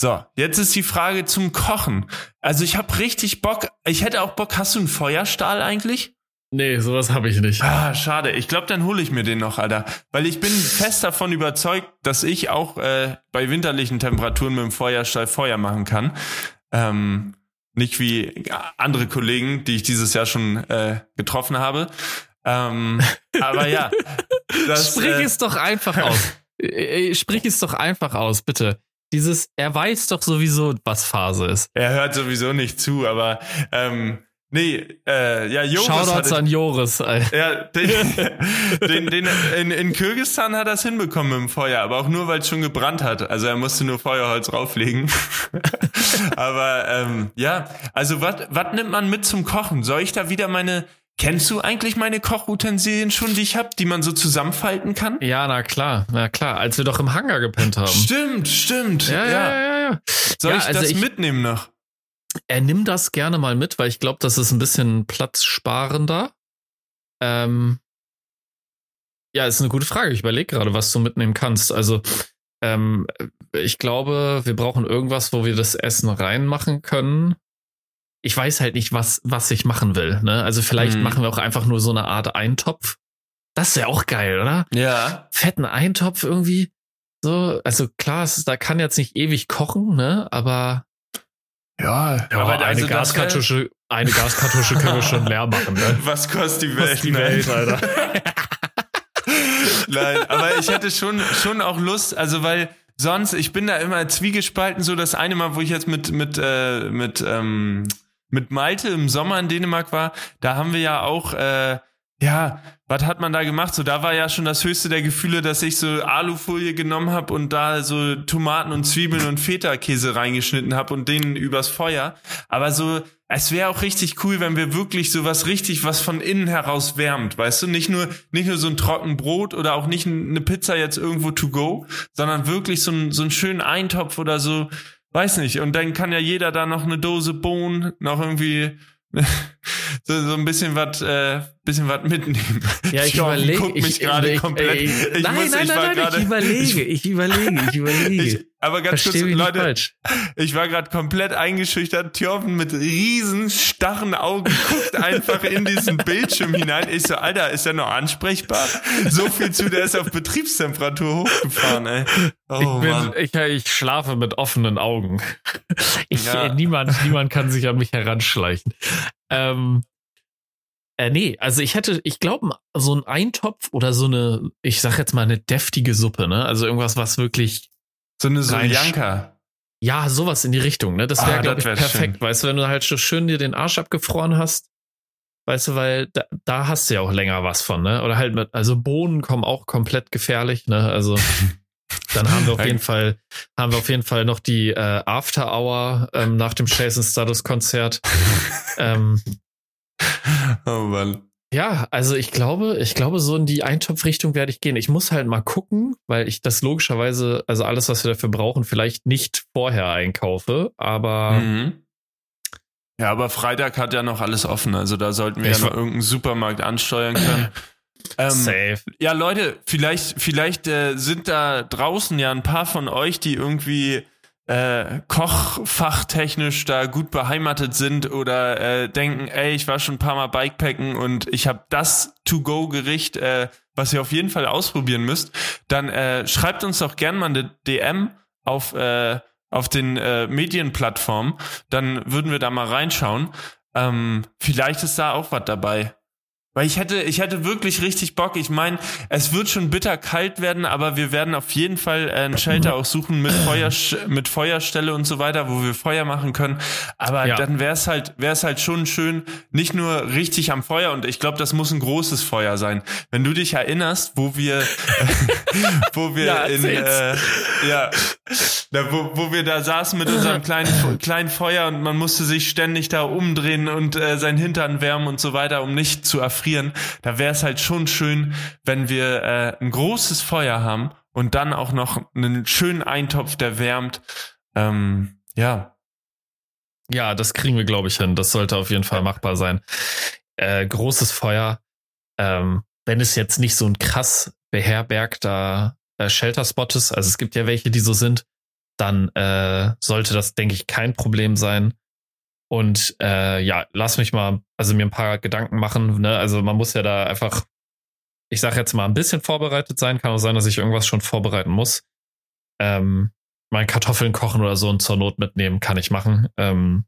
So, jetzt ist die Frage zum Kochen. Also ich habe richtig Bock. Ich hätte auch Bock. Hast du einen Feuerstahl eigentlich?
Nee, sowas habe ich nicht.
Ah, schade. Ich glaube, dann hole ich mir den noch, Alter. Weil ich bin fest davon überzeugt, dass ich auch äh, bei winterlichen Temperaturen mit dem Feuerstahl Feuer machen kann. Ähm, nicht wie andere Kollegen, die ich dieses Jahr schon äh, getroffen habe. Ähm, aber ja. Das,
Sprich
äh,
es doch einfach aus. Äh, äh, Sprich es doch einfach aus, bitte. Dieses, er weiß doch sowieso, was Phase ist.
er hört sowieso nicht zu, aber ähm, nee, äh, ja, Joris
Shoutouts an Joris. Alter.
Ja, den, den, den, in, in Kirgisistan hat er es hinbekommen mit dem Feuer, aber auch nur, weil es schon gebrannt hat. Also er musste nur Feuerholz rauflegen. aber ähm, ja, also was nimmt man mit zum Kochen? Soll ich da wieder meine... Kennst du eigentlich meine Kochutensilien schon, die ich hab, die man so zusammenfalten kann?
Ja, na klar, na klar. Als wir doch im Hangar gepennt haben.
Stimmt, stimmt.
Ja, ja, ja, ja. ja.
Soll
Ja,
ich
also
das
ich-
mitnehmen noch?
Er nimmt das gerne mal mit, weil ich glaube, das ist ein bisschen platzsparender. Ähm, ja, ist eine gute Frage. Ich überlege gerade, was du mitnehmen kannst. Also, ähm, ich glaube, wir brauchen irgendwas, wo wir das Essen reinmachen können. Ich weiß halt nicht, was, was ich machen will. Ne? Also vielleicht
Hm.
machen wir auch einfach nur so eine Art Eintopf. Das wäre auch geil, oder?
Ja.
Fetten Eintopf irgendwie. So, also klar, es, da kann jetzt nicht ewig kochen, ne? Aber
Ja,
Ja, aber eine
also das wär-
Gaskartusche, eine Gaskartusche können wir schon leer machen, ne?
Was kostet die
Was
Welt?
die
ne?
Welt, Alter.
Nein, aber ich hätte schon, schon auch Lust, also weil sonst, ich bin da immer zwiegespalten, so das eine Mal, wo ich jetzt mit, mit, äh, mit, ähm, mit Malte im Sommer in Dänemark war, da haben wir ja auch, äh, ja, was hat man da gemacht? So, da war ja schon das höchste der Gefühle, dass ich so Alufolie genommen habe und da so Tomaten und Zwiebeln und Feta-Käse reingeschnitten habe und den übers Feuer. Aber so, es wäre auch richtig cool, wenn wir wirklich so was richtig, was von innen heraus wärmt, weißt du? Nicht nur, nicht nur so ein trocken Brot oder auch nicht eine Pizza jetzt irgendwo to go, sondern wirklich so ein, so einen schönen Eintopf oder so, weiß nicht. Und dann kann ja jeder da noch eine Dose Bohnen, noch irgendwie so, so ein bisschen was, äh, bisschen was mitnehmen.
Ja, ich überlege. ich,
gerade
ich,
komplett.
ey,
ich
nein,
muss,
nein,
ich
nein, nein, ich überlege, ich, überlege, ich überlege.
Aber ganz kurz,
Versteh nicht
Leute,
falsch.
ich war gerade komplett eingeschüchtert. Thjörven mit riesen starren Augen guckt einfach in diesen Bildschirm hinein. Ich so, Alter, ist er noch ansprechbar? So viel zu, der ist auf Betriebstemperatur hochgefahren, ey. Oh,
ich, bin, ich, ich schlafe mit offenen Augen. Ich,
Ja.
äh, niemand, niemand kann sich an mich heranschleichen. Ähm, äh, nee, also ich hätte, ich glaube, so ein Eintopf oder so eine, ich sag jetzt mal eine deftige Suppe, ne? Also irgendwas, was wirklich,
So eine Soljanka.
ja, sowas in die Richtung, ne? Das
Ah,
wäre, glaube
das
ich, perfekt.
schön.
Weißt du, wenn du halt so schön dir den Arsch abgefroren hast, weißt du, weil da, da hast du ja auch länger was von, ne? Oder halt mit, also Bohnen kommen auch komplett gefährlich, ne? Also dann haben wir auf jeden Fall, haben wir auf jeden Fall noch die äh, After Hour ähm, nach dem Jason Status Konzert. ähm,
Oh Mann.
Ja, also ich glaube, ich glaube, so in die Eintopfrichtung werde ich gehen. Ich muss halt mal gucken, weil ich das logischerweise, also alles, was wir dafür brauchen, vielleicht nicht vorher einkaufe, aber
Mhm. Ja, aber Freitag hat ja noch alles offen, also da sollten wir
Ich
ja noch irgendeinen Supermarkt ansteuern können. Ähm,
safe.
Ja, Leute, vielleicht, vielleicht äh, sind da draußen ja ein paar von euch, die irgendwie äh, kochfachtechnisch da gut beheimatet sind oder äh, denken, ey, ich war schon ein paar Mal Bikepacken und ich habe das To-Go-Gericht, äh, was ihr auf jeden Fall ausprobieren müsst, dann äh, schreibt uns doch gern mal eine DM auf, äh, auf den äh, Medienplattformen, dann würden wir da mal reinschauen. Ähm, vielleicht ist da auch was dabei. Weil ich hätte, ich hätte wirklich richtig Bock. Ich meine, es wird schon bitter kalt werden, aber wir werden auf jeden Fall äh, ein Shelter auch suchen mit Feuer, mit Feuerstelle und so weiter, wo wir Feuer machen können. Aber
Ja.
dann wäre es halt, wäre es halt schon schön, nicht nur richtig am Feuer. Und ich glaube, das muss ein großes Feuer sein. Wenn du dich erinnerst, wo wir, wo wir
Ja,
in, äh, ja, da, wo, wo wir da saßen mit unserem kleinen, kleinen Feuer und man musste sich ständig da umdrehen und äh, sein Hintern wärmen und so weiter, um nicht zu erfrieren. Da wäre es halt schon schön, wenn wir äh, ein großes Feuer haben und dann auch noch einen schönen Eintopf, der wärmt. Ähm, ja.
Ja, das kriegen wir, glaube ich, hin. Das sollte auf jeden Fall machbar sein. Äh, großes Feuer. Ähm, wenn es jetzt nicht so ein krass beherbergter äh, Shelter-Spot ist, also es gibt ja welche, die so sind, dann äh, sollte das, denke ich, kein Problem sein. Und äh, ja, lass mich mal, also mir ein paar Gedanken machen. Ne? Also man muss ja da einfach, ich sage jetzt mal, ein bisschen vorbereitet sein. Kann auch sein, dass ich irgendwas schon vorbereiten muss. Ähm, mal Kartoffeln kochen oder so und zur Not mitnehmen, kann ich machen. Ähm,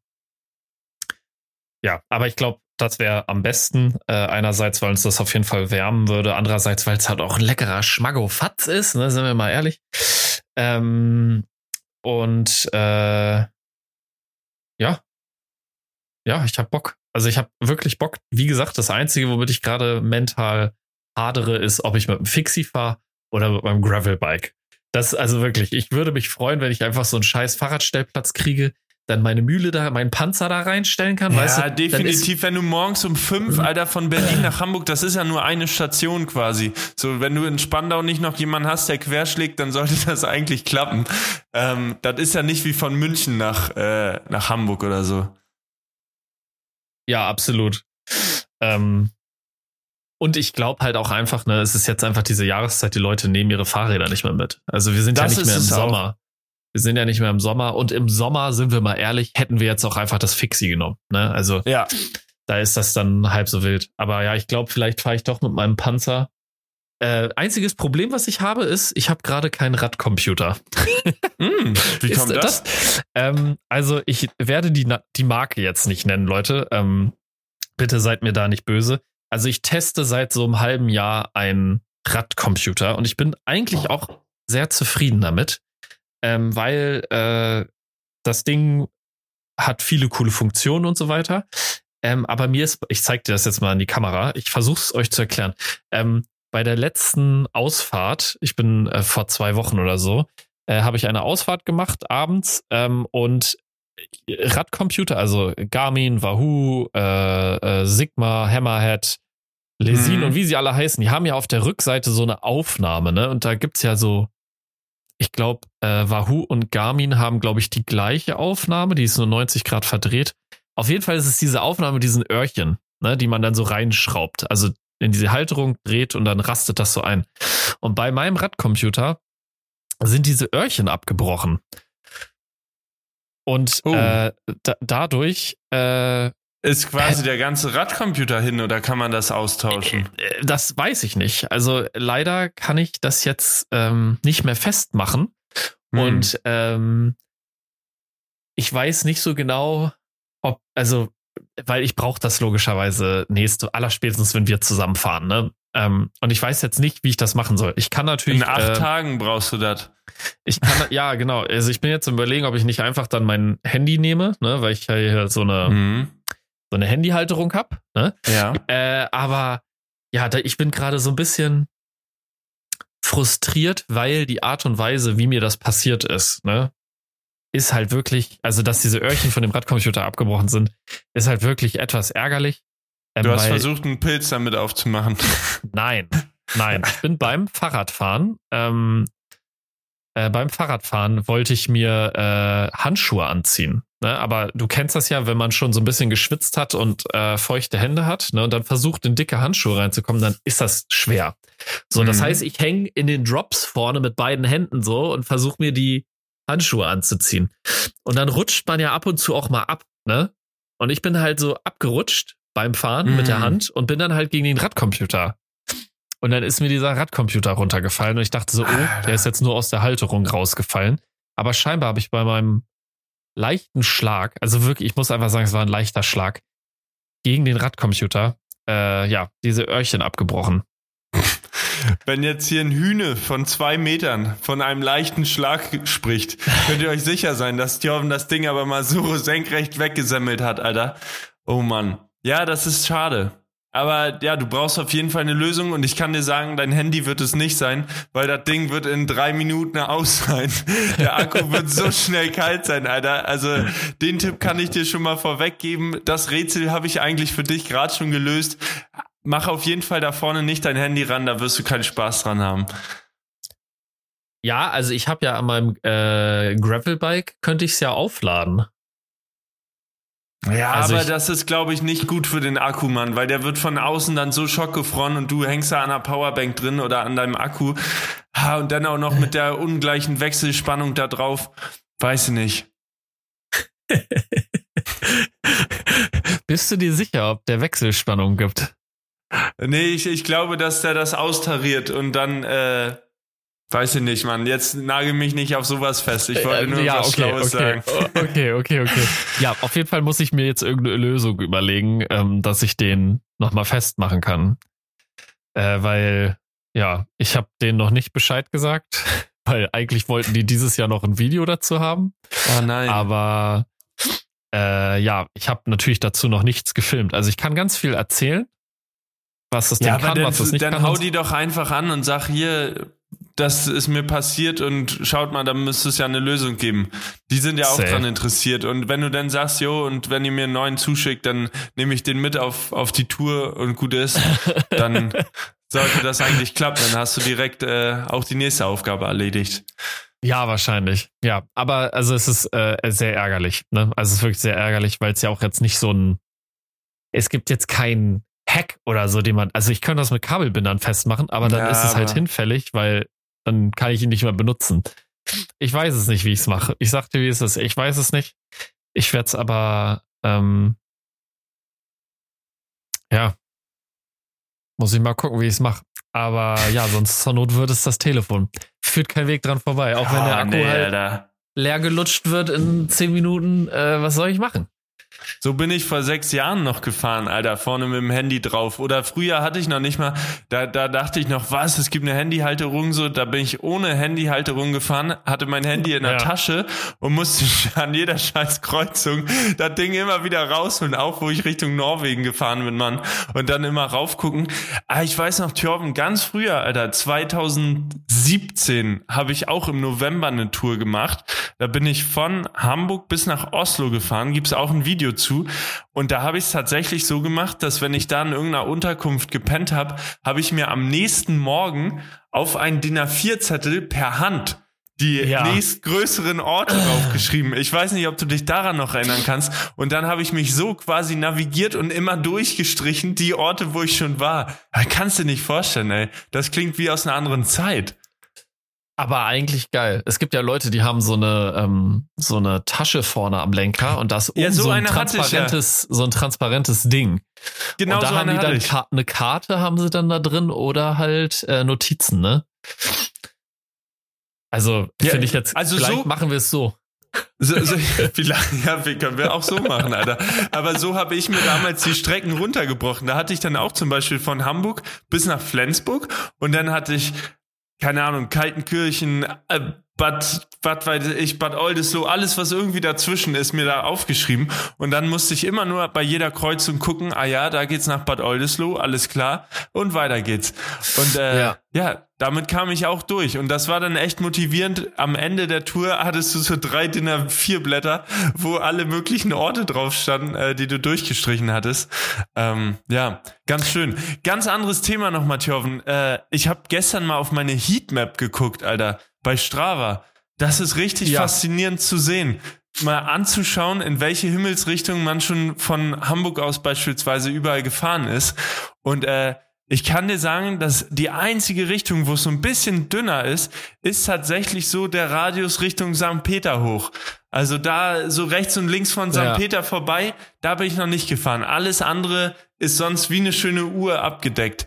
ja, aber ich glaube, das wäre am besten. Äh, einerseits, weil uns das auf jeden Fall wärmen würde. Andererseits, weil es halt auch ein leckerer Schmaggo-Fatz ist, ne, sind wir mal ehrlich. Ähm, und äh, ja, ja, ich hab Bock. Also ich habe wirklich Bock. Wie gesagt, das Einzige, womit ich gerade mental hadere, ist, ob ich mit dem Fixie fahre oder mit meinem Gravelbike. Das also wirklich, ich würde mich freuen, wenn ich einfach so einen scheiß Fahrradstellplatz kriege, dann meine Mühle da, meinen Panzer da reinstellen kann. weißt
ja,
du, dann ist-
definitiv, wenn du morgens um fünf, Alter, von Berlin nach Hamburg, das ist ja nur eine Station quasi. So, wenn du in Spandau nicht noch jemanden hast, der querschlägt, dann sollte das eigentlich klappen. Ähm, das ist ja nicht wie von München nach, äh, nach Hamburg oder so.
Ja, absolut. Ähm, und ich glaube halt auch einfach, ne, es ist jetzt einfach diese Jahreszeit, die Leute nehmen ihre Fahrräder nicht mehr mit. Also wir sind
Das
ja nicht mehr im
es auch.
Sommer. Wir sind ja nicht mehr im Sommer und im Sommer, sind wir mal ehrlich, hätten wir jetzt auch einfach das Fixie genommen. Ne? Also
Ja.
da ist das dann halb so wild. Aber ja, ich glaube, vielleicht fahre ich doch mit meinem Panzer Äh, einziges Problem, was ich habe, ist, ich habe gerade keinen Radcomputer.
Hm, wie kommt das?
Ähm, also ich werde die, die Marke jetzt nicht nennen, Leute. Ähm, bitte seid mir da nicht böse. Also ich teste seit so einem halben Jahr einen Radcomputer und ich bin eigentlich auch sehr zufrieden damit, ähm, weil äh, das Ding hat viele coole Funktionen und so weiter. Ähm, aber mir ist, ich zeige dir das jetzt mal in die Kamera, ich versuche es euch zu erklären. Bei der letzten Ausfahrt, ich bin äh, vor zwei Wochen oder so, äh, habe ich eine Ausfahrt gemacht abends ähm, und Radcomputer, also Garmin, Wahoo, äh, äh, Sigma, Hammerhead, Lesin
Mhm.
und wie sie alle heißen, die haben ja auf der Rückseite so eine Aufnahme, ne? Und da gibt's ja so, ich glaube, äh, Wahoo und Garmin haben, glaube ich, die gleiche Aufnahme, die ist nur 90 Grad verdreht. Auf jeden Fall ist es diese Aufnahme mit diesen Öhrchen, ne, die man dann so reinschraubt. Also in diese Halterung dreht und dann rastet das so ein. Und bei meinem Radcomputer sind diese Öhrchen abgebrochen. Und
Oh.
äh, da, dadurch, äh,
Ist quasi der ganze Radcomputer hin oder kann man das austauschen?
äh, das weiß ich nicht. Also leider kann ich das jetzt ähm, nicht mehr festmachen.
Hm.
Und ähm, ich weiß nicht so genau, ob, also, weil ich brauche das logischerweise nächste, allerspätestens, wenn wir zusammenfahren, ne? Ähm, und ich weiß jetzt nicht, wie ich das machen soll. Ich kann natürlich.
In acht
äh,
Tagen brauchst du das.
Ich kann, ja, genau. Also ich bin jetzt im Überlegen, ob ich nicht einfach dann mein Handy nehme, ne, weil ich ja hier so eine,
Mhm.
so eine Handyhalterung hab, ne?
Ja.
Äh, aber ja, da, ich bin gerade so ein bisschen frustriert, weil die Art und Weise, wie mir das passiert ist, ne, ist halt wirklich, also dass diese Öhrchen von dem Radcomputer abgebrochen sind, ist halt wirklich etwas ärgerlich. Ähm,
Du hast versucht, einen Pilz damit aufzumachen.
Nein, nein. Ich bin beim Fahrradfahren. Ähm, äh, beim Fahrradfahren wollte ich mir äh, Handschuhe anziehen. Ne? Aber du kennst das ja, wenn man schon so ein bisschen geschwitzt hat und äh, feuchte Hände hat ne? und dann versucht, in dicke Handschuhe reinzukommen, dann ist das schwer. So, das
Mhm.
heißt, ich hänge in den Drops vorne mit beiden Händen so und versuche mir die Handschuhe anzuziehen. Und dann rutscht man ja ab und zu auch mal ab. Ne? Und ich bin halt so abgerutscht beim Fahren mit der
Mhm.
Hand und bin dann halt gegen den Radcomputer. Und dann ist mir dieser Radcomputer runtergefallen und ich dachte so, oh, der ist jetzt nur aus der Halterung rausgefallen. Aber scheinbar habe ich bei meinem leichten Schlag, also wirklich, ich muss einfach sagen, es war ein leichter Schlag, gegen den Radcomputer, äh, ja, diese Öhrchen abgebrochen.
Wenn jetzt hier ein Hühne von zwei Metern von einem leichten Schlag spricht, könnt ihr euch sicher sein, dass Thorben das Ding aber mal so senkrecht weggesemmelt hat, Alter. Oh Mann. Ja, das ist schade. Aber ja, du brauchst auf jeden Fall eine Lösung und ich kann dir sagen, dein Handy wird es nicht sein, weil das Ding wird in drei Minuten aus sein. Der Akku wird so schnell kalt sein, Alter. Also den Tipp kann ich dir schon mal vorweggeben. Das Rätsel habe ich eigentlich für dich gerade schon gelöst. Mach auf jeden Fall da vorne nicht dein Handy ran, da wirst du keinen Spaß dran haben.
Ja, also ich habe ja an meinem äh, Gravelbike, könnte ich es ja aufladen.
Ja,
Also
aber das ist, glaube ich, nicht gut für den Akku, Mann, weil der wird von außen dann so schockgefroren und du hängst da an der Powerbank drin oder an deinem Akku. Ha, und dann auch noch mit der ungleichen Wechselspannung da drauf. Weiß ich nicht.
Bist du dir sicher, ob der Wechselspannung gibt?
Nee, ich, ich glaube, dass der das austariert und dann, äh, weiß ich nicht, Mann. Jetzt nagel mich nicht auf sowas fest. Ich wollte
Äh,
nur was Schlaues
okay.
sagen.
Okay, okay, okay. Ja, auf jeden Fall muss ich mir jetzt irgendeine Lösung überlegen, ähm, dass ich den nochmal festmachen kann. Äh, weil, ja, ich habe denen noch nicht Bescheid gesagt, weil eigentlich wollten die dieses Jahr noch ein Video dazu haben.
Oh nein.
Aber äh, ja, ich habe natürlich dazu noch nichts gefilmt. Also ich kann ganz viel erzählen, was das
ja,
Ding
aber
kann, was das
dann,
nicht
dann
kann.
hau die doch einfach an und sag hier, das ist mir passiert und schaut mal, da müsste es ja eine Lösung geben. Die sind ja auch
Safe.
dran interessiert. Und wenn du dann sagst, jo, und wenn ihr mir einen neuen zuschickt, dann nehme ich den mit auf, auf die Tour und gut ist, dann sollte das eigentlich klappen. Dann hast du direkt äh, auch die nächste Aufgabe erledigt.
Ja, wahrscheinlich. Ja, aber also es ist äh, sehr ärgerlich. Ne? Also es ist wirklich sehr ärgerlich, weil es ja auch jetzt nicht so ein. Es gibt jetzt keinen Hack oder so, den man. Also ich könnte das mit Kabelbindern festmachen, aber dann
Ja,
ist es halt hinfällig, weil dann kann ich ihn nicht mehr benutzen. Ich weiß es nicht, wie ich es mache. Ich sagte, wie es ist. Ich weiß es nicht. Ich werde es aber. Ähm, ja. Muss ich mal gucken, wie ich es mache. Aber ja, sonst zur Not wird es das Telefon. Führt kein Weg dran vorbei. Auch wenn der Akku
nee,
halt leer gelutscht wird in zehn Minuten, äh, was soll ich machen?
So bin ich vor sechs Jahren noch gefahren, Alter, vorne mit dem Handy drauf. Oder früher hatte ich noch nicht mal, da, da dachte ich noch, was, es gibt eine Handyhalterung, so, da bin ich ohne Handyhalterung gefahren, hatte mein Handy in der
Ja.
Tasche und musste an jeder scheiß Kreuzung das Ding immer wieder rausholen, auch wo ich Richtung Norwegen gefahren bin, Mann. Und dann immer raufgucken. Ah, ich weiß noch, Thorben, ganz früher, Alter, 2017 habe ich auch im November eine Tour gemacht. Da bin ich von Hamburg bis nach Oslo gefahren, gibt's auch ein Video zu. Und da habe ich es tatsächlich so gemacht, dass wenn ich da in irgendeiner Unterkunft gepennt habe, habe ich mir am nächsten Morgen auf einen DIN A4-Zettel per Hand die
Ja.
nächstgrößeren Orte draufgeschrieben. Ich weiß nicht, ob du dich daran noch erinnern kannst. Und dann habe ich mich so quasi navigiert und immer durchgestrichen, die Orte, wo ich schon war. Kannst du nicht vorstellen, ey. Das klingt wie aus einer anderen Zeit.
Aber eigentlich geil. Es gibt ja Leute, die haben so eine ähm, so eine Tasche vorne am Lenker und das
Ja,
oben
so
so, ein
hatte ich ja.
transparentes so ein transparentes Ding.
Genau
und da
so
haben
eine
die dann. Ka eine Karte haben sie dann da drin oder halt äh, Notizen, ne? Also
Ja,
finde ich jetzt.
also
vielleicht
so-
machen wir es so.
So, so, vielleicht, ja, können wir auch so machen, Alter. Aber so habe ich mir damals die Strecken runtergebrochen. Da hatte ich dann auch zum Beispiel von Hamburg bis nach Flensburg und dann hatte ich, keine Ahnung, Kaltenkirchen, äh, Bad, Bad weiß ich, Bad Oldesloe, alles, was irgendwie dazwischen ist, mir da aufgeschrieben. Und dann musste ich immer nur bei jeder Kreuzung gucken, ah ja, da geht's nach Bad Oldesloe, alles klar. Und weiter geht's. Und äh,
Ja.
ja, damit kam ich auch durch. Und das war dann echt motivierend. Am Ende der Tour hattest du so drei DIN A4 Blätter, wo alle möglichen Orte drauf standen, äh, die du durchgestrichen hattest. Ähm, ja, ganz schön. Ganz anderes Thema noch, Matjoven. Äh, ich habe gestern mal auf meine Heatmap geguckt, Alter, bei Strava. Das ist richtig
Ja.
faszinierend zu sehen. Mal anzuschauen, in welche Himmelsrichtung man schon von Hamburg aus beispielsweise überall gefahren ist. Und äh, ich kann dir sagen, dass die einzige Richtung, wo es so ein bisschen dünner ist, ist tatsächlich so der Radius Richtung St. Peter hoch. Also da so rechts und links von St.
Ja.
Peter vorbei, da bin ich noch nicht gefahren. Alles andere ist sonst wie eine schöne Uhr abgedeckt.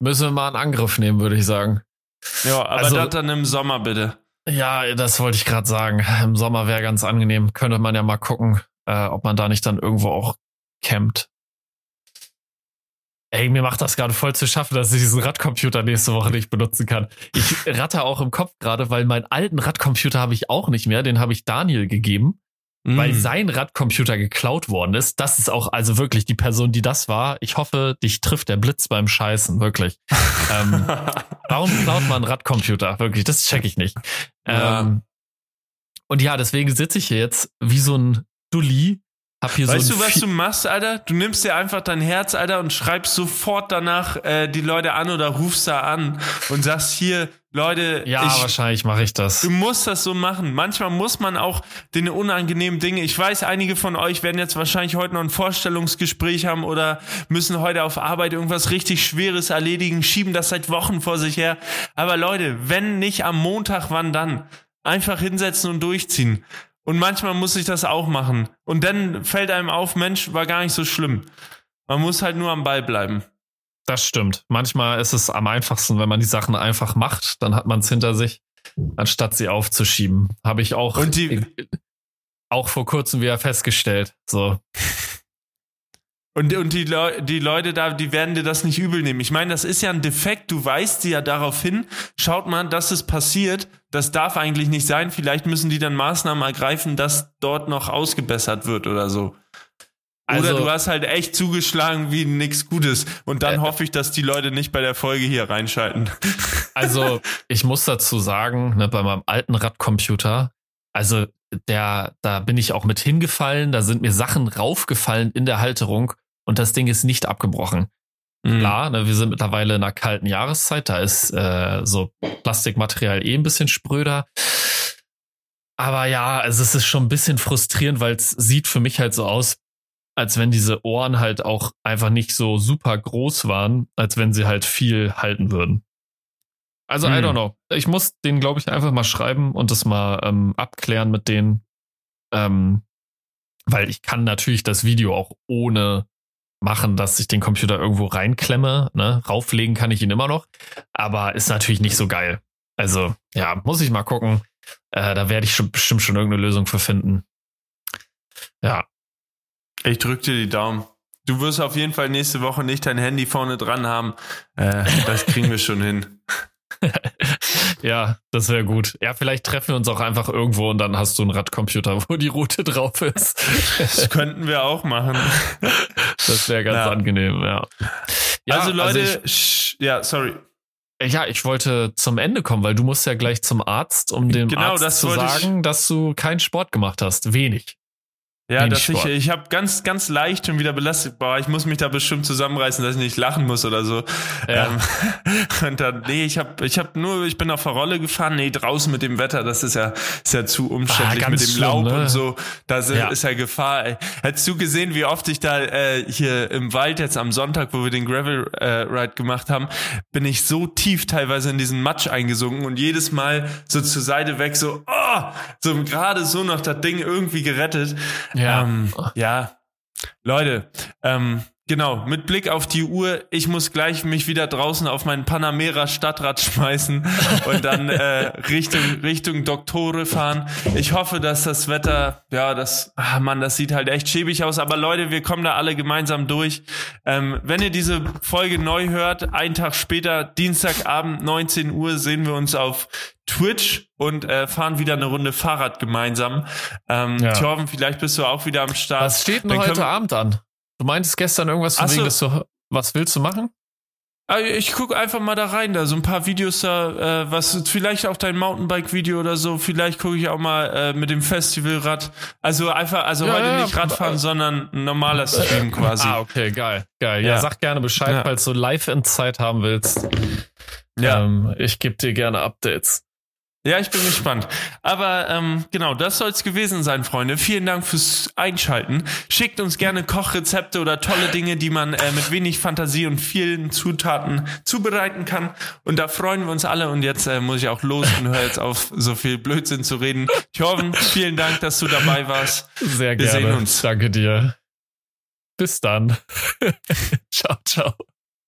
Müssen wir mal einen Angriff nehmen, würde ich sagen.
Ja, aber
Also-
das dann im Sommer bitte.
Ja, das wollte ich gerade sagen. Im Sommer wäre ganz angenehm. Könnte man ja mal gucken, äh, ob man da nicht dann irgendwo auch campt. Ey, mir macht das gerade voll zu schaffen, dass ich diesen Radcomputer nächste Woche nicht benutzen kann. Ich ratte auch im Kopf gerade, weil meinen alten Radcomputer habe ich auch nicht mehr. Den habe ich Daniel gegeben, weil
Mm.
sein Radcomputer geklaut worden ist. Das ist auch also wirklich die Person, die das war. Ich hoffe, dich trifft der Blitz beim Scheißen, wirklich. ähm, Warum klaut man einen Radcomputer? Wirklich, das check ich nicht.
Ja.
Ähm, und ja, deswegen sitze ich hier jetzt wie so ein Dulli. Hab hier
Weißt
so
du, was du machst, Alter? Du nimmst dir einfach dein Herz, Alter, und schreibst sofort danach äh, die Leute an oder rufst da an und sagst hier, Leute,
Ja,
ich,
wahrscheinlich mache ich das.
Du musst das so machen. Manchmal muss man auch den unangenehmen Dinge. Ich weiß, einige von euch werden jetzt wahrscheinlich heute noch ein Vorstellungsgespräch haben oder müssen heute auf Arbeit irgendwas richtig Schweres erledigen, schieben das seit Wochen vor sich her. Aber Leute, wenn nicht am Montag, wann dann? Einfach hinsetzen und durchziehen. Und manchmal muss ich das auch machen. Und dann fällt einem auf, Mensch, war gar nicht so schlimm. Man muss halt nur am Ball bleiben.
Das stimmt. Manchmal ist es am einfachsten, wenn man die Sachen einfach macht, dann hat man es hinter sich, anstatt sie aufzuschieben. Habe ich auch,
Und die-
auch vor kurzem wieder festgestellt. So,
Und, und die, Leu die Leute da, die werden dir das nicht übel nehmen. Ich meine, das ist ja ein Defekt. Du weißt sie ja darauf hin. Schaut mal, dass es passiert. Das darf eigentlich nicht sein. Vielleicht müssen die dann Maßnahmen ergreifen, dass dort noch ausgebessert wird oder so.
Also-
oder du hast halt echt zugeschlagen wie nix Gutes. Und dann
Äh,
hoffe ich, dass die Leute nicht bei der Folge hier reinschalten.
Also, ich muss dazu sagen, ne, bei meinem alten Radcomputer, also der, da bin ich auch mit hingefallen, da sind mir Sachen raufgefallen in der Halterung und das Ding ist nicht abgebrochen.
Mhm.
Klar, ne, wir sind mittlerweile in einer kalten Jahreszeit, da ist äh, so Plastikmaterial eh ein bisschen spröder. Aber ja, also es ist schon ein bisschen frustrierend, weil es sieht für mich halt so aus, als wenn diese Ohren halt auch einfach nicht so super groß waren, als wenn sie halt viel halten würden. Also, I
Hm.
don't know. Ich muss den, glaube ich, einfach mal schreiben und das mal ähm, abklären mit denen. Ähm, weil ich kann natürlich das Video auch ohne machen, dass ich den Computer irgendwo reinklemme. Ne? Rauflegen kann ich ihn immer noch, aber ist natürlich nicht so geil. Also ja, muss ich mal gucken. Äh, da werde ich schon, bestimmt schon irgendeine Lösung für finden. Ja.
Ich drück dir die Daumen. Du wirst auf jeden Fall nächste Woche nicht dein Handy vorne dran haben. Äh, das kriegen wir schon hin.
ja, das wäre gut. Ja, vielleicht treffen wir uns auch einfach irgendwo und dann hast du einen Radcomputer, wo die Route drauf ist.
Das könnten wir auch machen.
Das wäre ganz ja. angenehm, ja.
ja also Leute, also ich, ja, sorry.
Ja, ich wollte zum Ende kommen, weil du musst ja gleich zum Arzt, um dem genau, Arzt zu sagen, dass du keinen Sport gemacht hast. Wenig.
Ja, dass ich, ich habe ganz, ganz leicht schon wieder belastet. Boah, ich muss mich da bestimmt zusammenreißen, dass ich nicht lachen muss oder so. Ja. Ähm, und dann, nee, ich habe, ich habe nur, ich bin auf der Rolle gefahren. Nee, draußen mit dem Wetter, das ist ja, ist ja zu umständlich ah, mit dem schlimm, Laub ne? und so. Da ja. ist ja Gefahr. Ey. Hättest du gesehen, wie oft ich da äh, hier im Wald jetzt am Sonntag, wo wir den Gravel äh, Ride gemacht haben, bin ich so tief teilweise in diesen Matsch eingesunken und jedes Mal so zur Seite weg, so, oh, so gerade so noch das Ding irgendwie gerettet. Ja. Ähm, ja. Leute, ähm, Genau, mit Blick auf die Uhr, ich muss gleich mich wieder draußen auf meinen Panamera Stadtrad schmeißen und dann äh, Richtung Richtung Doktore fahren. Ich hoffe, dass das Wetter, ja, das, ach Mann, das sieht halt echt schäbig aus. Aber Leute, wir kommen da alle gemeinsam durch. Ähm, wenn ihr diese Folge neu hört, einen Tag später, Dienstagabend, 19 Uhr, sehen wir uns auf Twitch und äh, fahren wieder eine Runde Fahrrad gemeinsam. Ähm, ja. Thorben, vielleicht bist du auch wieder am Start.
Was steht denn heute Abend an? Du meintest gestern irgendwas von wegen, dass du, was willst du machen?
Ah, ich guck einfach mal da rein, da so ein paar Videos da, äh, was vielleicht auch dein Mountainbike-Video oder so. Vielleicht gucke ich auch mal äh, mit dem Festivalrad. Also einfach, also ja, heute ja, nicht Radfahren, äh, sondern ein normaler Stream quasi.
Ah, okay, geil, geil. Ja, ja sag gerne Bescheid, falls du live in Zeit haben willst. Ja, ähm, ich gebe dir gerne Updates.
Ja, ich bin gespannt. Aber ähm, genau, das soll es gewesen sein, Freunde. Vielen Dank fürs Einschalten. Schickt uns gerne Kochrezepte oder tolle Dinge, die man äh, mit wenig Fantasie und vielen Zutaten zubereiten kann. Und da freuen wir uns alle. Und jetzt äh, muss ich auch los und höre jetzt auf, so viel Blödsinn zu reden. Thorben, vielen Dank, dass du dabei warst.
Sehr gerne. Wir sehen uns. Danke dir. Bis dann. ciao, ciao.